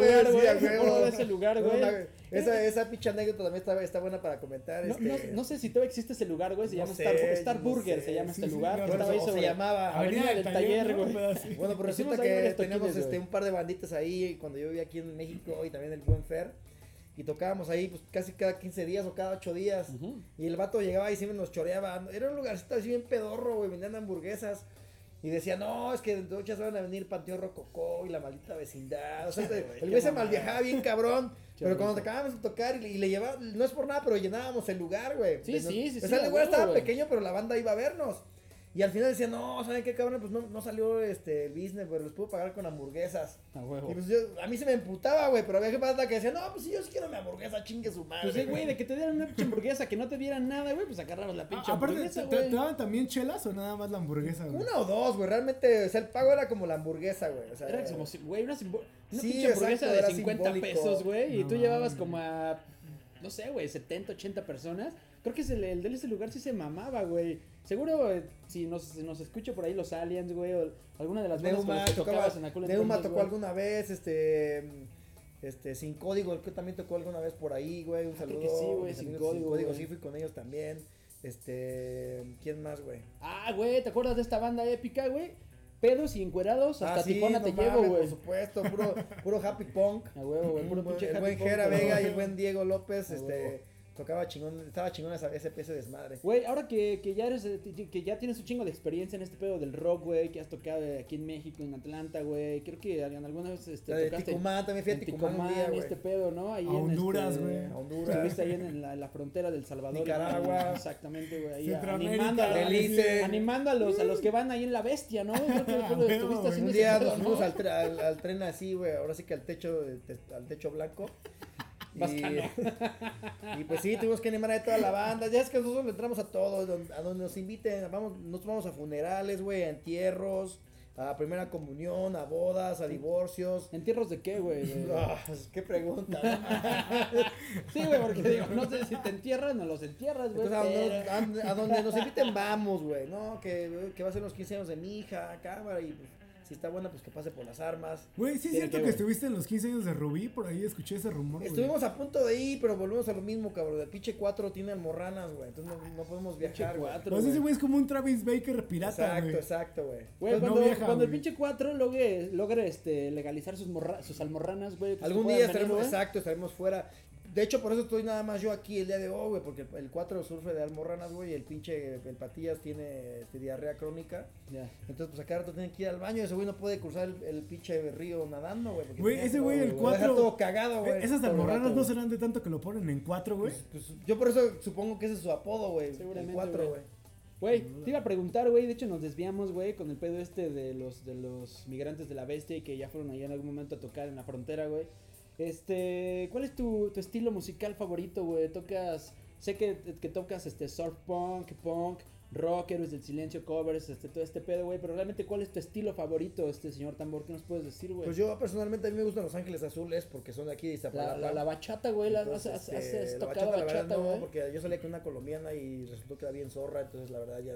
Lugar, güey, de ese lugar, güey. Esa, esa pinche anécdota también está, está buena para comentar. No, este, no, no sé si todavía existe ese lugar, güey. Se llama Star, Burger, sé. se llama Sí, este sí, lugar. claro. que estaba ahí o se llamaba. Avenida del Taller, güey. Bueno, pues Hicimos resulta que teníamos este, un par de banditas ahí cuando yo vivía aquí en México y también en el Buen Fer. Y tocábamos ahí pues casi cada 15 días o cada 8 días. Y el vato llegaba y siempre nos choreaba. Era un lugarcito así bien pedorro, güey, vendían hamburguesas. Y decía, no, es que dentro de ocho van a venir Panteón Rococó y la maldita vecindad. O sea, el güey se malviajaba bien cabrón. pero cuando te acabábamos de tocar y, le- y le llevaba, no es por nada, pero llenábamos el lugar, güey. Sí, sí, sí, O sí, sea, a el lugar estaba güey. pequeño, pero la banda iba a vernos. Y al final decía, no, ¿saben qué cabrón? Pues no, no salió este el business, pero les puedo pagar con hamburguesas. A huevo. Y pues yo, a mí se me emputaba, güey, pero había gente banda que decía, no, pues si yo sí quiero mi hamburguesa, chingue su madre. Pues sí, güey, de que te dieran una pinche hamburguesa, que no te dieran nada, güey, pues agarrabas la pinche Ah, aparte, hamburguesa, ¿te, te, güey. te daban también chelas o nada más la hamburguesa, güey? Una o dos, güey, realmente, o sea, el pago era como la hamburguesa, güey. O sea, Era como, si- güey, una, una Sí, pinche hamburguesa exacto, era de 50 simbólico. pesos, güey, y No tú llevabas como a, no sé, güey, 70, 80 personas. Creo que ese- el de ese lugar sí se mamaba, güey. Seguro, eh, si nos, nos escucha por ahí los aliens, güey, o alguna de las bandas con Neuma las que tocaba, tocabas en aquel Neuma entonces, tocó güey. alguna vez, este, Este, sin código, que también tocó alguna vez por ahí, güey. Un Ah, saludo. que sí, güey, Sin amigos de Código, sí fui con ellos también. Este, ¿quién más, güey? Ah, güey, ¿te acuerdas de esta banda épica, güey? Pedos y encuerados, hasta Ah, sí, Tijuana no te mames, llevo, güey. Por supuesto, puro, puro happy punk. A huevo, güey, puro El buen- pinche el buen Jera. Vega y el buen Diego López, A este, huevo. Tocaba chingón, estaba chingón esa, ese ese desmadre. Güey, ahora que, que ya eres, que ya tienes un chingo de experiencia en este pedo del rock, güey, que has tocado aquí en México, en Atlanta, güey, creo que en alguna vez este, La de tocaste Ticumán, también fui a en Ticumán un día, Ticumán, güey. este pedo, ¿no? Ahí A en Honduras, este, güey. A Honduras. Estuviste ahí en la, en la frontera del Salvador. Nicaragua. Exactamente, güey. Ahí animando, a, Belice. animando a los, a los que van ahí en la bestia, ¿no? Creo que lo estuviste güey. haciendo Un día al, tre- al, al tren así, güey, ahora sí que al techo, eh, te- al techo blanco. Y, pues sí, tuvimos que animar a toda la banda. Ya es que nosotros le entramos a todo, don- a donde nos inviten. Vamos, nos vamos a funerales, güey, a entierros, a primera comunión, a bodas, a divorcios. ¿Entierros de qué, güey? Ah, qué pregunta. Sí, güey, porque digo, no sé si te entierran o los entierras, güey. A- a donde nos inviten vamos, güey, ¿no? Que, que va a ser los 15 años de mi hija, cámara, y pues, si está buena, pues que pase por las armas. Güey, sí es cierto que, estuviste en los 15 años de Rubí, por ahí escuché ese rumor. Estuvimos a punto de ir, pero volvemos a lo mismo, cabrón. El pinche 4 tiene almorranas, güey. Entonces no, no podemos viajar, güey. Pues ese güey. es como un Travis Baker pirata, Exacto, güey. exacto, güey. Güey, Pues no cuando, viaja, cuando el pinche 4 logre, logre este, legalizar sus, morra- sus almorranas, güey. pues, Algún día estaremos, exacto, estaremos fuera. De hecho, por eso estoy nada más yo aquí el día de hoy, güey, porque el 4 sufre de almorranas, güey, y el pinche, el Patillas tiene este, diarrea crónica. Ya. Entonces, pues a cada rato tienen que ir al baño y ese güey no puede cruzar el, el pinche río nadando, güey. Güey, tiene ese güey, el lo va a dejar 4 todo cagado, güey. Esas todo el almorranas rato, no serán de tanto que lo ponen en 4, güey. Pues, yo por eso supongo que ese es su apodo, güey. El Seguramente, 4, güey. güey. Güey, te iba a preguntar, güey, de hecho nos desviamos, güey, con el pedo este de los de los migrantes de la bestia y que ya fueron allá en algún momento a tocar en la frontera, güey. Este, ¿cuál es tu, tu estilo musical favorito, güey? Tocas, sé que, que tocas este surf punk, punk, rock, héroes del silencio, covers, este todo este pedo, güey, pero realmente ¿cuál es tu estilo favorito, este señor tambor? ¿Qué nos puedes decir, güey? Pues yo personalmente a mí me gustan Los Ángeles Azules porque son de aquí de la, Iztapalapa. la, la bachata, güey, la, Entonces, has- este, has tocado la bachata, no, porque yo salí con una colombiana y resultó que era bien zorra, entonces la verdad ya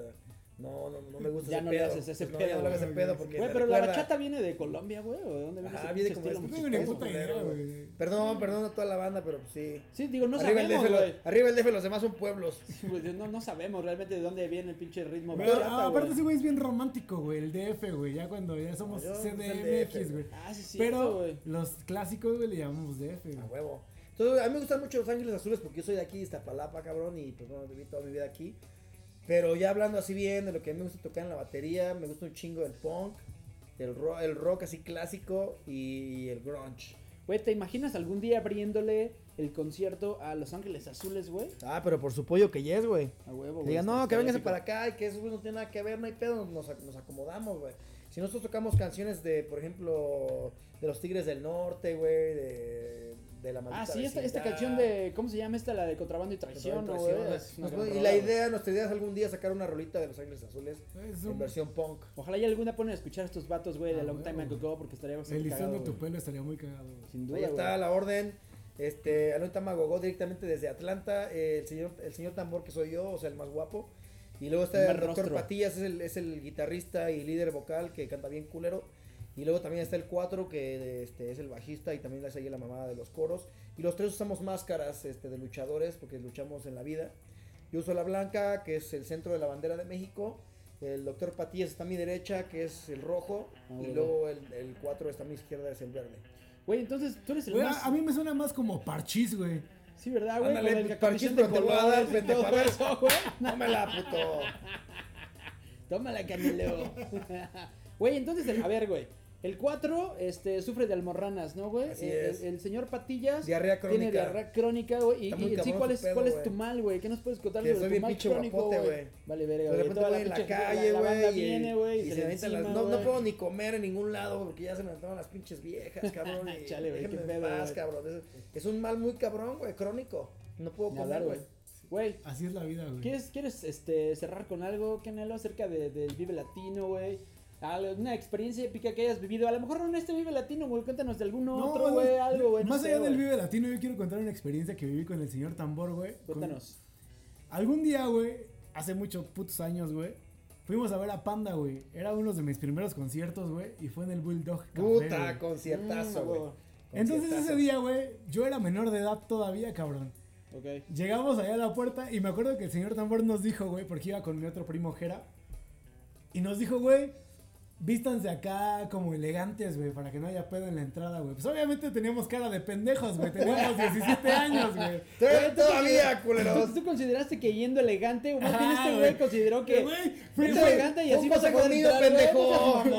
no, no, no me gusta Ya ese no le pedo. haces ese Pues no, pedo, ya no le hago ese pedo porque Güey, pero la bachata viene de Colombia, güey, ¿o de dónde viene ese viene como estilo este puta güey. Perdón, perdón a toda la banda, pero pues sí. Sí, digo, no arriba, sabemos, el DF, güey. lo- arriba el DF, los demás son pueblos. Pues, no, no sabemos realmente de dónde viene el pinche ritmo. Pero, bachata, ah, aparte güey. ese güey es bien romántico, güey, el DF, güey, ya cuando ya somos No, yo, pues, CDMX, DF, güey. Ah, sí, sí. Pero güey. los clásicos, güey, le llamamos DF, A huevo. Entonces, a mí me gustan mucho Los Ángeles Azules porque yo soy de aquí, de Iztapalapa, cabrón, y pues bueno, viví toda mi vida aquí. Pero ya hablando así bien de lo que a mí me gusta tocar en la batería, me gusta un chingo el punk, el rock, el rock así clásico y el grunge. Güey, ¿te imaginas algún día abriéndole el concierto a Los Ángeles Azules, güey? Ah, pero por su pollo que yes, güey. A huevo, güey. digan, no, que épico. para acá y que eso no tiene nada que ver, no hay pedo, nos, nos acomodamos, güey. Si nosotros tocamos canciones de, por ejemplo, de los Tigres del Norte, güey, de, de la maldita Ah, sí, esta, esta canción de. ¿Cómo se llama esta? La de contrabando y traición, Y la idea, nuestra idea es algún día sacar una rolita de Los Ángeles Azules Es en versión punk. Ojalá ya alguna ponen a escuchar a estos vatos, güey, de Ah, Long Time. Ago, porque estaría bastante El listón cagado, de tu pelo estaría muy cagado. Sin Ahí duda, está güey. la orden. Este, Alonso Magogó directamente desde Atlanta. eh, el, señor, el señor Tambor, que soy yo, o sea, el más guapo. Y luego está El el, doctor. Patillas, es el, es el guitarrista y líder vocal que canta bien culero. Y luego también está el 4, que este, es el bajista y también le hace ahí la mamada de los coros. Y los tres usamos máscaras este, de luchadores porque luchamos en la vida. Yo uso la blanca, que es el centro de la bandera de México. El doctor Patillas está a mi derecha, que es el rojo. Ah, y luego el, el 4 está a mi izquierda, es el verde. Güey, entonces tú eres el Güey, más. a, mí me suena más como parchís, güey. Sí, ¿verdad, güey? Ándale, el parchís, pero te voy a dar, pendejo, a ver. güey. Tómala, puto. Tómala, Canelo. Güey, entonces, el- a ver, güey. El 4 este, sufre de almorranas, ¿no, güey? Así el, es. el- el señor Patillas Diarrea tiene crónica. diarrea crónica, güey. Y, y en sí, ¿cuál es, pedo, cuál es tu mal, güey? ¿Qué nos puedes contar Que sobre soy tu mal crónico, güey? Vale, verga, De repente voy en la calle, güey. y- viene, güey, y se se le me avientan las- encima, no, puedo ni comer en ningún lado porque ya se me aventaron las pinches viejas, cabrón. Y Chale, güey, qué pedo, paz, güey. cabrón. Es, es un mal muy cabrón, güey, crónico. No puedo comer, hablar, güey. Güey, Así es la vida, güey. ¿quieres, quieres este, cerrar con algo, Canelo, acerca de, del Vive Latino, güey? Algo- Una experiencia épica que hayas vivido. A lo mejor no en este Vive Latino, güey. Cuéntanos de alguno No, otro, güey. Algo, güey. no Más sé, allá del. Vive Latino, yo quiero contar una experiencia que viví con el señor Tambor, güey. Con- Cuéntanos. Algún día, güey, hace muchos putos años, güey, fuimos a ver a Panda, güey. Era uno de mis primeros conciertos, güey, y fue en el Bulldog Café, Puta, güey. conciertazo, Mm, güey. Entonces ese día, güey, yo era menor de edad todavía, cabrón. Ok. Llegamos allá a la puerta y me acuerdo que el señor Tambor nos dijo, güey, porque iba con mi otro primo Jera. Y nos dijo, güey, vístanse acá como elegantes, güey, para que no haya pedo en la entrada, güey. Pues obviamente teníamos cara de pendejos, güey. Teníamos 17 años, güey. Todavía- culeros. Tú consideraste que yendo elegante, o más bien este güey consideró que fui, elegante y así vas a poder entrar, pendejo.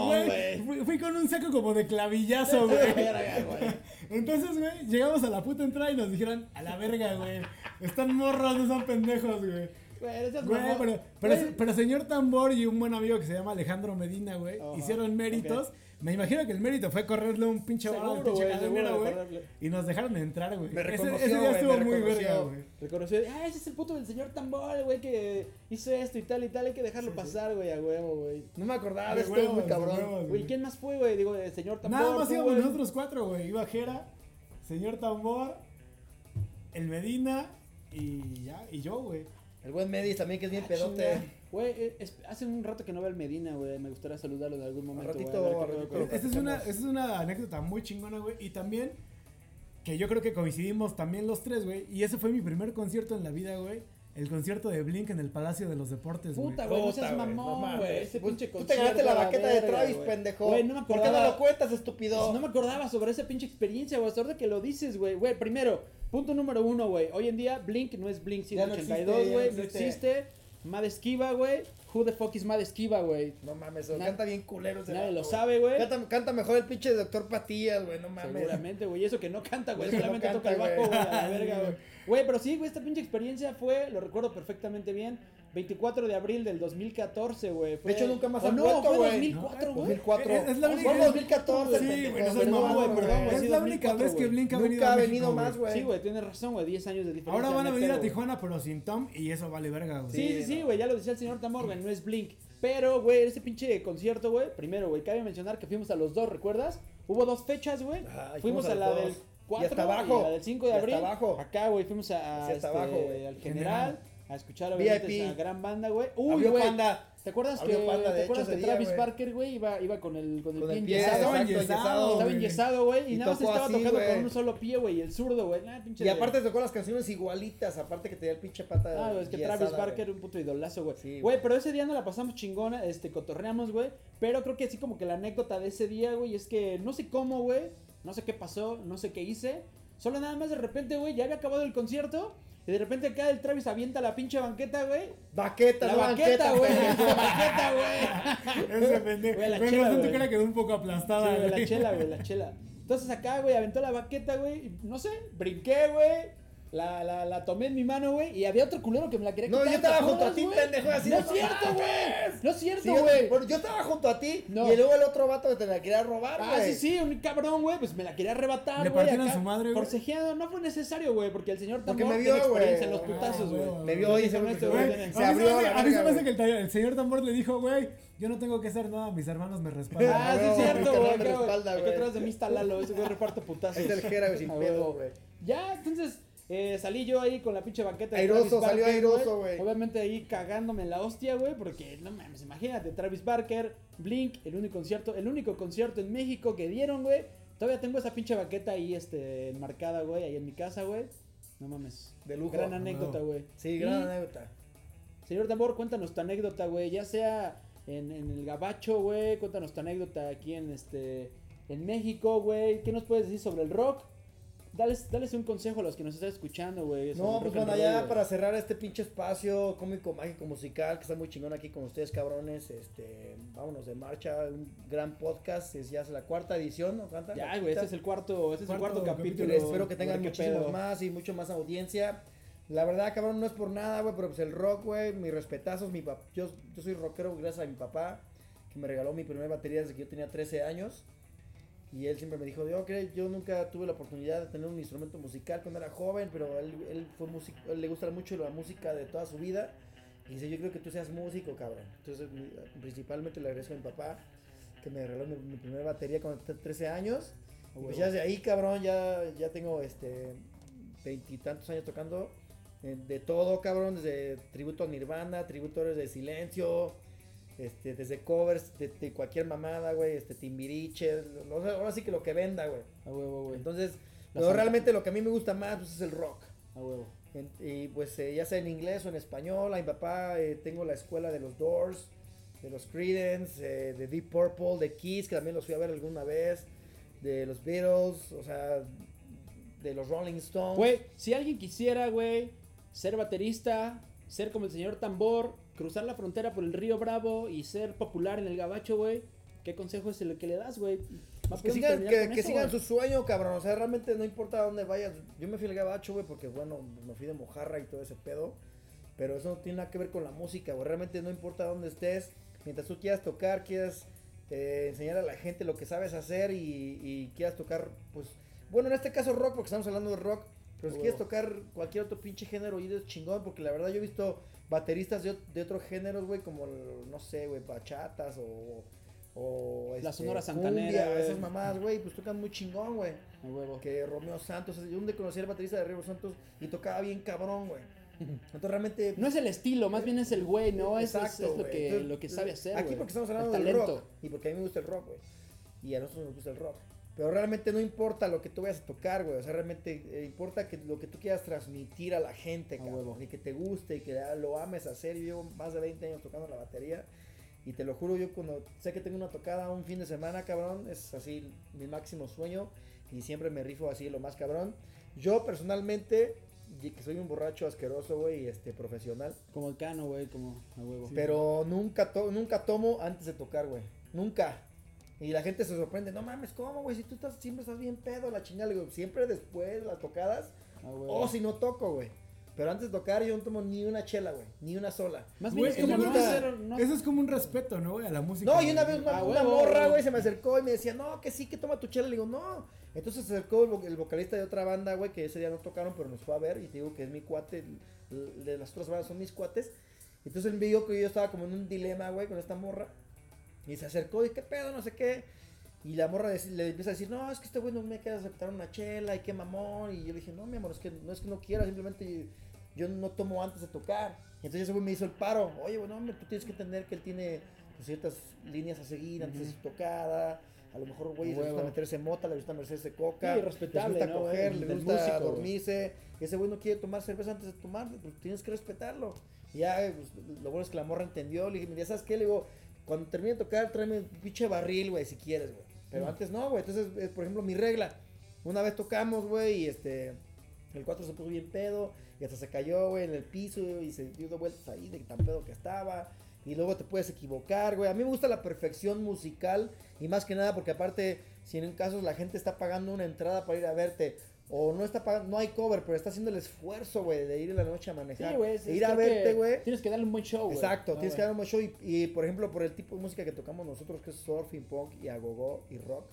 Güey, fui, con un saco como de clavillazo, güey. Verga, güey. Entonces, güey, llegamos a la puta entrada y nos dijeron, a la verga, güey. Están morros, no son pendejos, güey. Güey, Güey, pero, pero, Güey, pero señor Tambor y un buen amigo que se llama Alejandro Medina, güey, Ajá, hicieron méritos. Me imagino que el mérito fue correrle un pinche balón al pinche güey, cadenero, güey. Y nos dejaron entrar, güey. Me Ese, reconoció, ese día estuvo me muy reconoció. verga, güey. Reconoció, ah, ese es el puto del señor Tambor, güey, que hizo esto y tal y tal, hay que dejarlo pasar, güey, a huevo, güey. No me acordaba de esto, muy cabrón. Güey, ¿quién más fue, güey? Digo, el señor Tambor. Nada más tú, íbamos nosotros cuatro, güey. Iba Jera, señor Tambor, el Medina y ya, y yo, güey. El buen Medis también, que es bien Ah, pedote. Güey, eh, hace un rato que no veo al Medina, güey. Me gustaría saludarlo en algún momento. güey, ratito, pedo ratito. Esta es, una, esta es una anécdota muy chingona, güey. Y también, que yo creo que coincidimos también los tres, güey. Y ese fue mi primer concierto en la vida, güey. El concierto de Blink en el Palacio de los Deportes, güey. Puta, güey, no seas mamón, güey. Ese pinche Tú te concierto, ganaste la baqueta de Travis, pendejo. Güey, no me ¿Por qué no acordaba. lo cuentas, estúpido? Pues no me acordaba sobre esa pinche experiencia, güey. Hasta ahorita que lo dices, güey. Güey, primero, punto número uno, güey. Hoy en día, Blink no es Blink Ya no 182, existe, ya güey. no existe. Mad Esquiva, güey. Who the fuck is Mad Esquiva, güey? No mames, Na- canta bien culero ese Nadie vato, lo güey. sabe, güey. Canta, canta mejor el pinche doctor Patillas, güey, no mames. Seguramente, güey. Eso que no canta, güey. Que no Solamente toca el canta, bajo, güey. A la verga, güey. Güey, pero sí, güey, esta pinche experiencia fue, lo recuerdo perfectamente bien. 24 de abril del 2014, güey. Fue- De hecho, nunca más ¿O han no, vuelto, fue güey. 2004, güey. 2004. Es- es la Fue única- 2014, Sí, güey, no Perdón, güey, perdón, güey, Es la única 2004, vez que. Blink ha venido Nunca ha venido más, güey. Sí, güey, tienes razón, güey. 10 años de diferencia. Ahora van a venir a. Tijuana, pero sin Tom, y eso vale verga, güey. Sí, sí, sí, güey, ya lo decía el señor Tamor, güey, no es Blink. Pero, güey, ese pinche concierto, güey, primero, güey, cabe mencionar que fuimos a los dos, ¿recuerdas? Hubo dos fechas, güey. Fuimos fuimos a la del dos. 4 Y hasta abajo. y la del 5 de Y hasta abril. abajo. Acá, güey, fuimos a, este, al general, General. A escuchar obviamente VIP. esa gran banda, güey. Uy, güey. Panda. ¿Te acuerdas que, Panda, de ¿te hecho, acuerdas que día, Travis güey. Parker, güey, iba, iba con el, con el Con pie el pie, enyesado? Estaba enyesado. Estaba güey. enyesado, güey, y, Y nada más estaba así, tocando güey. con un solo pie, güey, y el zurdo, güey. Y de- aparte tocó las canciones igualitas, aparte que tenía el pinche pata. Ah, es que Travis güey. Barker, un puto idolazo, güey. Sí, güey, güey. pero ese día no la pasamos chingona, este, cotorreamos, güey. Pero creo que así como que la anécdota de ese día, güey, es que no sé cómo, güey. No sé qué pasó, no sé qué hice. Solo nada más de repente, güey, ya había acabado el concierto. Y de repente acá el Travis avienta la pinche banqueta, güey. Baqueta, La no banqueta, güey. banqueta, güey. Ese pendejo. Güey, la Güey, chela, tu cara quedó un poco Sí, aplastada, güey, güey. la chela, güey, la chela. Entonces acá, güey, aventó la baqueta, güey. y No sé, brinqué, güey. La, la, la tomé en mi mano, güey. Y había otro culero que me la quería No, quitar. yo estaba ¿te junto a ti, pendejo, así No es cierto, güey. No es cierto, yo, güey. bueno, yo estaba junto a ti No. y luego el otro vato que te la quería robar, güey. Ah, sí, sí, un cabrón, güey, pues me la quería arrebatar, ¿Le güey. partieron acá, su madre, güey? Forcejeando, no fue necesario, güey, porque el señor Porque Tambor me vio, experiencia en los Ah, putazos, güey. güey. Me vio y se a abrió me hace- la a mí se me hace que el, señor Tambor le dijo, güey, yo no tengo que hacer nada, mis hermanos me respaldan. Ah, sí, es cierto, güey. Aquí atrás de mí está Lalo, ese güey reparte putazos. Está el Jera, güey, sin Ah, pedo, güey. Ya, entonces eh, salí yo ahí con la pinche banqueta de Airoso, Travis salió Barker, airoso, güey. Obviamente ahí cagándome en la hostia, güey, porque no mames, imagínate, Travis Barker, Blink, el único concierto, el único concierto en México que dieron, güey. Todavía tengo esa pinche baqueta ahí, este, enmarcada, güey, ahí en mi casa, güey. No mames. De lujo. Gran anécdota, güey. Sí, Y, gran anécdota. Señor Tambor, cuéntanos tu anécdota, güey, ya sea en, en el Gabacho, güey, cuéntanos tu anécdota aquí en este en México, güey, ¿qué nos puedes decir sobre el rock? Dales, dales un consejo a los que nos están escuchando, güey. No, pues bueno, ya para cerrar este pinche espacio cómico, mágico, musical, que está muy chingón aquí con ustedes, cabrones. Este, vámonos de marcha, un gran podcast, es ya es la cuarta edición, ¿no? ¿Cuánta? Ya, ¿La güey, este es el cuarto, este es el Cuarto capítulo. capítulo. Espero que tengan muchísimos más y mucho más audiencia. La verdad, cabrón, no es por nada, güey, pero pues el rock, güey, mis respetazos, mi pap- yo, yo soy rockero gracias a mi papá, que me regaló mi primera batería desde que yo tenía 13 años. Y él siempre me dijo, yo, ok, yo nunca tuve la oportunidad de tener un instrumento musical cuando era joven, pero él, él fue músico, él le gusta mucho la música de toda su vida. Y dice, yo creo que tú seas músico, cabrón. Entonces, principalmente le agradezco a mi papá, que me regaló mi, mi primera batería cuando tenía 13 años. Y pues ya desde ahí, cabrón, ya, ya tengo este veintitantos años tocando eh, de todo, cabrón, desde tributo a Nirvana, tributo de Silencio, Este, desde covers de, de cualquier mamada, güey, este, Timbiriche, lo- lo- ahora sí que lo que venda, güey. A huevo, güey. Entonces, pero realmente lo que a mí me gusta más pues, es el rock. A huevo. En- y pues eh, ya sea en inglés o en español, a mi papá eh, tengo la escuela de los Doors, de los Creedence, eh, de Deep Purple, de Kiss, que también los fui a ver alguna vez, de los Beatles, o sea, de los Rolling Stones. Güey, si alguien quisiera, güey, ser baterista, ser como el señor Tambor, cruzar la frontera por el río Bravo y ser popular en el gabacho, güey, ¿qué consejo es el que le das, güey? Más Pues que sigan, que, que eso, sigan su sueño, cabrón. O sea, realmente no importa a dónde vayas. Yo me fui al gabacho, güey, porque bueno, me fui de mojarra y todo ese pedo. Pero eso no tiene nada que ver con la música, güey. Realmente no importa dónde estés. Mientras tú quieras tocar, quieras eh, enseñar a la gente lo que sabes hacer y, y quieras tocar, pues, bueno, en este caso rock, porque estamos hablando de rock. Pero si quieres tocar cualquier otro pinche género y eres chingón, porque la verdad yo he visto bateristas de, de otros géneros, güey, como, no sé, güey, bachatas o... o La este, Sonora Santanera, cumbia, esas mamadas, güey, pues tocan muy chingón, güey. Que Romeo Santos, yo donde conocí al baterista de Romeo Santos y tocaba bien cabrón, güey. Entonces realmente... No es el estilo, más bien es el güey, ¿no? Es, es- es lo, que, Entonces, lo que sabe hacer. Aquí porque estamos hablando del rock. Y porque a mí me gusta el rock, güey. Y a nosotros nos gusta el rock. Pero realmente no importa lo que tú vayas a tocar, güey. O sea, realmente eh, importa que lo que tú quieras transmitir a la gente, A cabrón. Y que te guste y que ah, lo ames hacer. Yo llevo más de 20 años tocando la batería. Y te lo juro, yo cuando sé que tengo una tocada un fin de semana, cabrón, es así mi máximo sueño. Y siempre me rifo así lo más cabrón. Yo personalmente, que soy un borracho asqueroso, güey, este, profesional. Como el cano, güey, como a huevo. Pero nunca, to- nunca tomo antes de tocar, güey. Nunca. Y la gente se sorprende. No mames, ¿cómo, güey? Si tú estás, siempre estás bien pedo, la chingada. Le digo, siempre después de las tocadas. A huevo. O si no toco, güey. Pero antes de tocar yo no tomo ni una chela, güey. Ni una sola. Más bien es como eso no es- hacer. No, Eso es como un respeto, ¿no, güey? A la música. No, y una vez una, Ah, una morra, güey, se me acercó y me decía, no, que sí, que toma tu chela. Le digo, no. Entonces se acercó el, el vocalista de otra banda, güey, que ese día no tocaron, pero nos fue a ver. Y te digo que es mi cuate. de las otras bandas son mis cuates. Entonces él me vio que yo estaba como en un dilema, güey, con esta morra. Y se acercó y qué pedo, no sé qué. Y la morra le empieza a decir, no, es que este güey no me quiere aceptar una chela y qué mamón. Y yo le dije, no, mi amor, es que no es que no quiera, simplemente yo no tomo antes de tocar. Y entonces ese güey me hizo el paro. Oye, bueno, hombre, tú tienes que entender que él tiene pues, ciertas líneas a seguir antes de su tocada. A lo mejor, güey, le gusta meterse mota, le gusta meterse coca. Sí, respetable, Le gusta ¿no, coger, le gusta músico, dormirse. Ese güey no quiere tomar cerveza antes de tomar, pues tienes que respetarlo. Y ya, pues, lo bueno es que la morra entendió. Le dije, mira, ¿sabes qué? Le digo, cuando termine de tocar, tráeme un pinche barril, güey, si quieres, güey. Pero antes no, güey. Entonces, es, por ejemplo, mi regla. Una vez tocamos, güey, y este. El 4 se puso bien pedo. Y hasta se cayó, güey, en el piso. Y se dio dos vueltas ahí de tan pedo que estaba. Y luego te puedes equivocar, güey. A mí me gusta la perfección musical. Y más que nada porque aparte, si en un caso la gente está pagando una entrada para ir a verte. O no está pagando, no hay cover, pero está haciendo el esfuerzo, güey, de ir en la noche a manejar. Sí, güey. es ir a verte, güey. Tienes que darle un buen show, güey. Exacto, No, tienes que güey. dar un buen show. Y, y, por ejemplo, por el tipo de música que tocamos nosotros, que es surfing, punk y agogó y rock.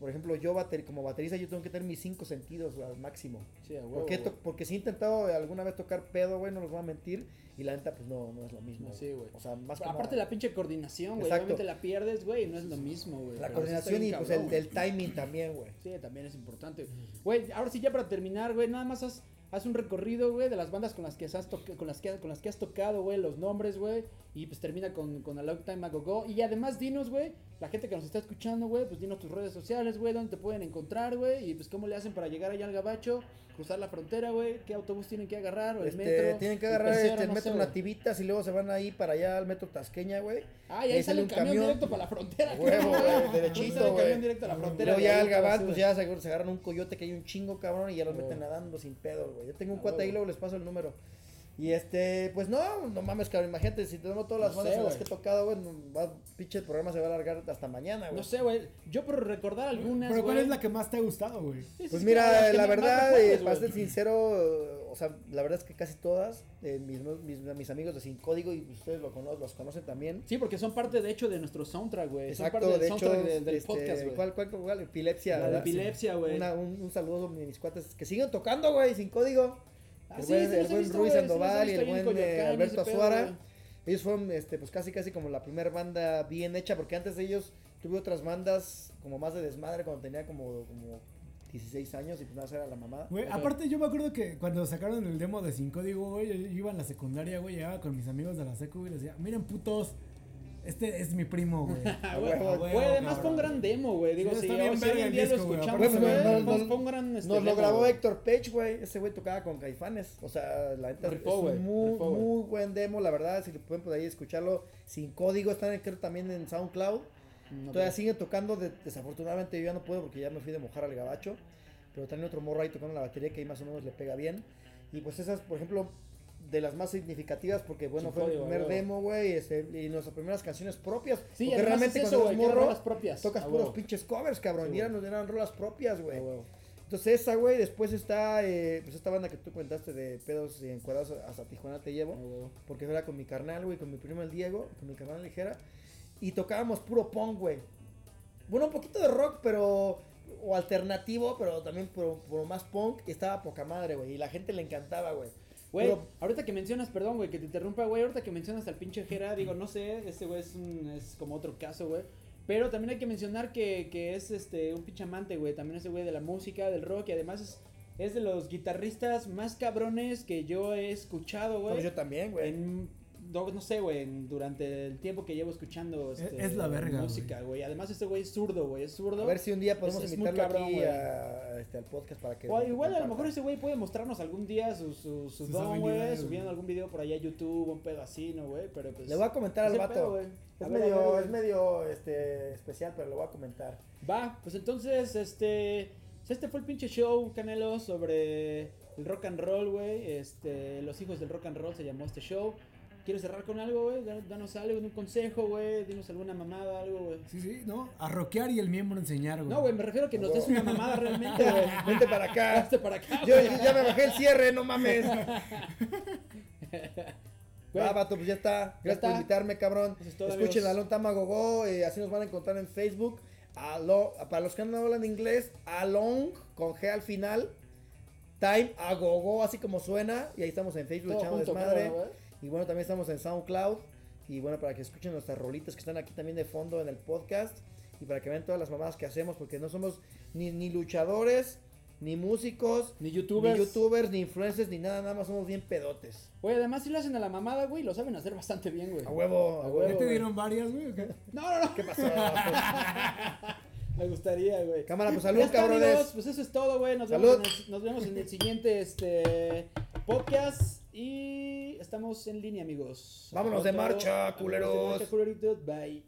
Por ejemplo, yo bater- como baterista yo tengo que tener mis cinco sentidos al máximo. Sí, a huevo, Porque, to- porque si he intentado alguna vez tocar pedo, güey, no los voy a mentir. Y la neta, pues no, no es lo mismo. Sí, güey. O sea, más que Aparte la pinche coordinación, güey. Obviamente la pierdes, güey, y no es lo mismo, güey. la coordinación y pues el, el timing también, güey. Sí, también es importante. Güey, ahora sí ya para terminar, güey, nada más haz, haz un recorrido, güey, de las bandas con las que has, con las que, con las que has tocado, güey, los nombres, güey, y pues termina con, con A Long Time Ago Go. Y además dinos, güey, la gente que nos está escuchando, güey, pues dinos tus redes sociales, güey, dónde te pueden encontrar, güey, y pues cómo le hacen para llegar allá al Gabacho, cruzar la frontera, güey, qué autobús tienen que agarrar, o el Este, metro. tienen que el agarrar pecero, este, el no metro sé. Nativitas y luego se van ahí para allá al metro Tasqueña, güey. Ah, y ahí sale un camión, directo para la frontera. Huevo, güey, derechito, el güey. camión directo a la frontera. luego ya al la pues ya se, agarran un coyote que hay un chingo, cabrón, y ya los meten nadando sin pedo, güey. Yo tengo un Ah, cuate ahí, luego les paso el número. Y este, pues no, no mames, cabrón, imagínate, si tenemos todas las No bandas sé, en las que he tocado, güey, no, va, pinche el programa se va a alargar hasta mañana, güey. No sé, güey. Yo por recordar algunas. Pero ¿cuál es la que más te ha gustado, güey? Pues mira, la verdad, eh, para ser sincero, o sea, la verdad es que casi todas, eh, mis, mis, mis amigos de Sin Código, y ustedes lo cono- los conocen también. Sí, porque son parte, de hecho, de nuestro soundtrack, güey. Son Exacto, parte del de hecho, soundtrack de- del este, podcast, güey. ¿cuál, cuál, cuál? Epilepsia. La epilepsia, güey. Una- un, un saludo a mis cuates que siguen tocando, güey, Sin Código. Ah, el sí, buen, sí, el buen visto, Ruiz Sandoval y el buen eh, Coyoacán Alberto pedo, Azuara. Ellos fueron, este, pues casi casi como la primera banda bien hecha, porque antes de ellos tuve otras bandas como más de desmadre cuando tenía como, como 16 años y pues nada, era la mamada. Güey, aparte yo me acuerdo que cuando sacaron el demo de Sin Código, güey, yo, yo iba en la secundaria, güey, llegaba con mis amigos de la secu y les decía, miren putos, Este es mi primo, güey. Güey, además cabrón. pongan demo, güey. Digo, Sí, si, bien si día lo disco, escuchamos, güey, este Nos lo grabó. Héctor Page, güey. Ese güey tocaba con Caifanes. O sea, la neta es un muy, muy buen demo, la verdad. Si pueden por ahí escucarlo sin código, están creo también en SoundCloud. No, Todavía güey. siguen tocando, de- desafortunadamente yo ya no puedo porque ya me fui de mojar al gabacho. Pero también otro morro ahí tocando la batería que ahí más o menos le pega bien. Y pues esas, por ejemplo, de las más significativas porque bueno, fue el primer güey. demo, güey, este, y nuestras primeras canciones propias. Sí, porque realmente es cuando eso, eres güey, rolas propias. tocas puros pinches covers, cabrón. Sí, y eran, eran rolas propias, güey. A huevo. Entonces esa, güey, después está eh, pues esta banda que tú comentaste de pedos y encuadrados hasta Tijuana te llevo. A huevo. Porque era con mi carnal, güey, con mi primo el Diego, con mi carnal ligera. Y tocábamos puro punk, güey. Bueno, un poquito de rock, pero. O alternativo, pero también puro, puro más punk. Y estaba poca madre, güey. Y la gente le encantaba, güey. Güey, ahorita que mencionas, perdón, güey, que te interrumpa, güey, ahorita que mencionas al pinche Jera, digo, no sé, este güey es, un, es como otro caso, güey. Pero también hay que mencionar que, que es este un pinche amante, güey, también ese güey de la música, del rock, y además es, es de los guitarristas más cabrones que yo he escuchado, güey. Pues yo también, güey. En, no, no sé, güey, durante el tiempo que llevo escuchando este, es la verga, música, güey. Además, este güey es zurdo, güey, es zurdo. A ver si un día podemos Es- invitarlo cabrón, aquí güey. a, este, al podcast para que. O igual a lo mejor ese güey puede mostrarnos algún día su, su, su don, güey, subiendo algún video por allá a YouTube, un pedo así, ¿no, güey? Pero pues... Le voy a comentar al vato. pedo, es, ver, ver, medio, es medio este, especial, pero lo voy a comentar. Va, pues entonces, este... Este fue el pinche show, Canelo, sobre el rock and roll, güey. Este, Los hijos del rock and roll se llamó este show. ¿Quieres cerrar con algo, güey? Dan- Danos algo, un consejo, güey. Dinos alguna mamada, algo, güey. Sí, sí, ¿no? A rockear y el miembro enseñar, güey. No, güey, me refiero a que nos des una mamada realmente, güey. Vente para acá. Hazte para acá, Yo, ya me bajé el cierre, no mames. Güey, vato, pues ya está. Gracias está. por invitarme, cabrón. Eso es todo, Escuchen a Alon Tamagogó, eh, así nos van a encontrar en Facebook. Alo- para los que no hablan inglés, Along con G al final. Time Agogo, así como suena. Y ahí estamos en Facebook echando desmadre. Y bueno, también estamos en SoundCloud. Y bueno, para que escuchen nuestras rolitas que están aquí también de fondo en el podcast. Y para que vean todas las mamadas que hacemos, porque no somos ni, ni luchadores, ni músicos, Ni youtubers. ni youtubers, ni influencers, ni nada, nada más somos bien pedotes. Güey, además si lo hacen a la mamada, güey, lo saben hacer bastante bien, güey. A huevo, a huevo. ¿Ya te güey. dieron varias, güey? o qué? No, no, no. ¿Qué pasó? Me gustaría, güey. Cámara, pues salud, cabrones. Pues eso es todo, güey. Nos, Salud. vemos en el- nos vemos en el siguiente este, podcast. Y estamos en línea, amigos. Vámonos de marcha, Vámonos de culeros. marcha, culeritos. Bye.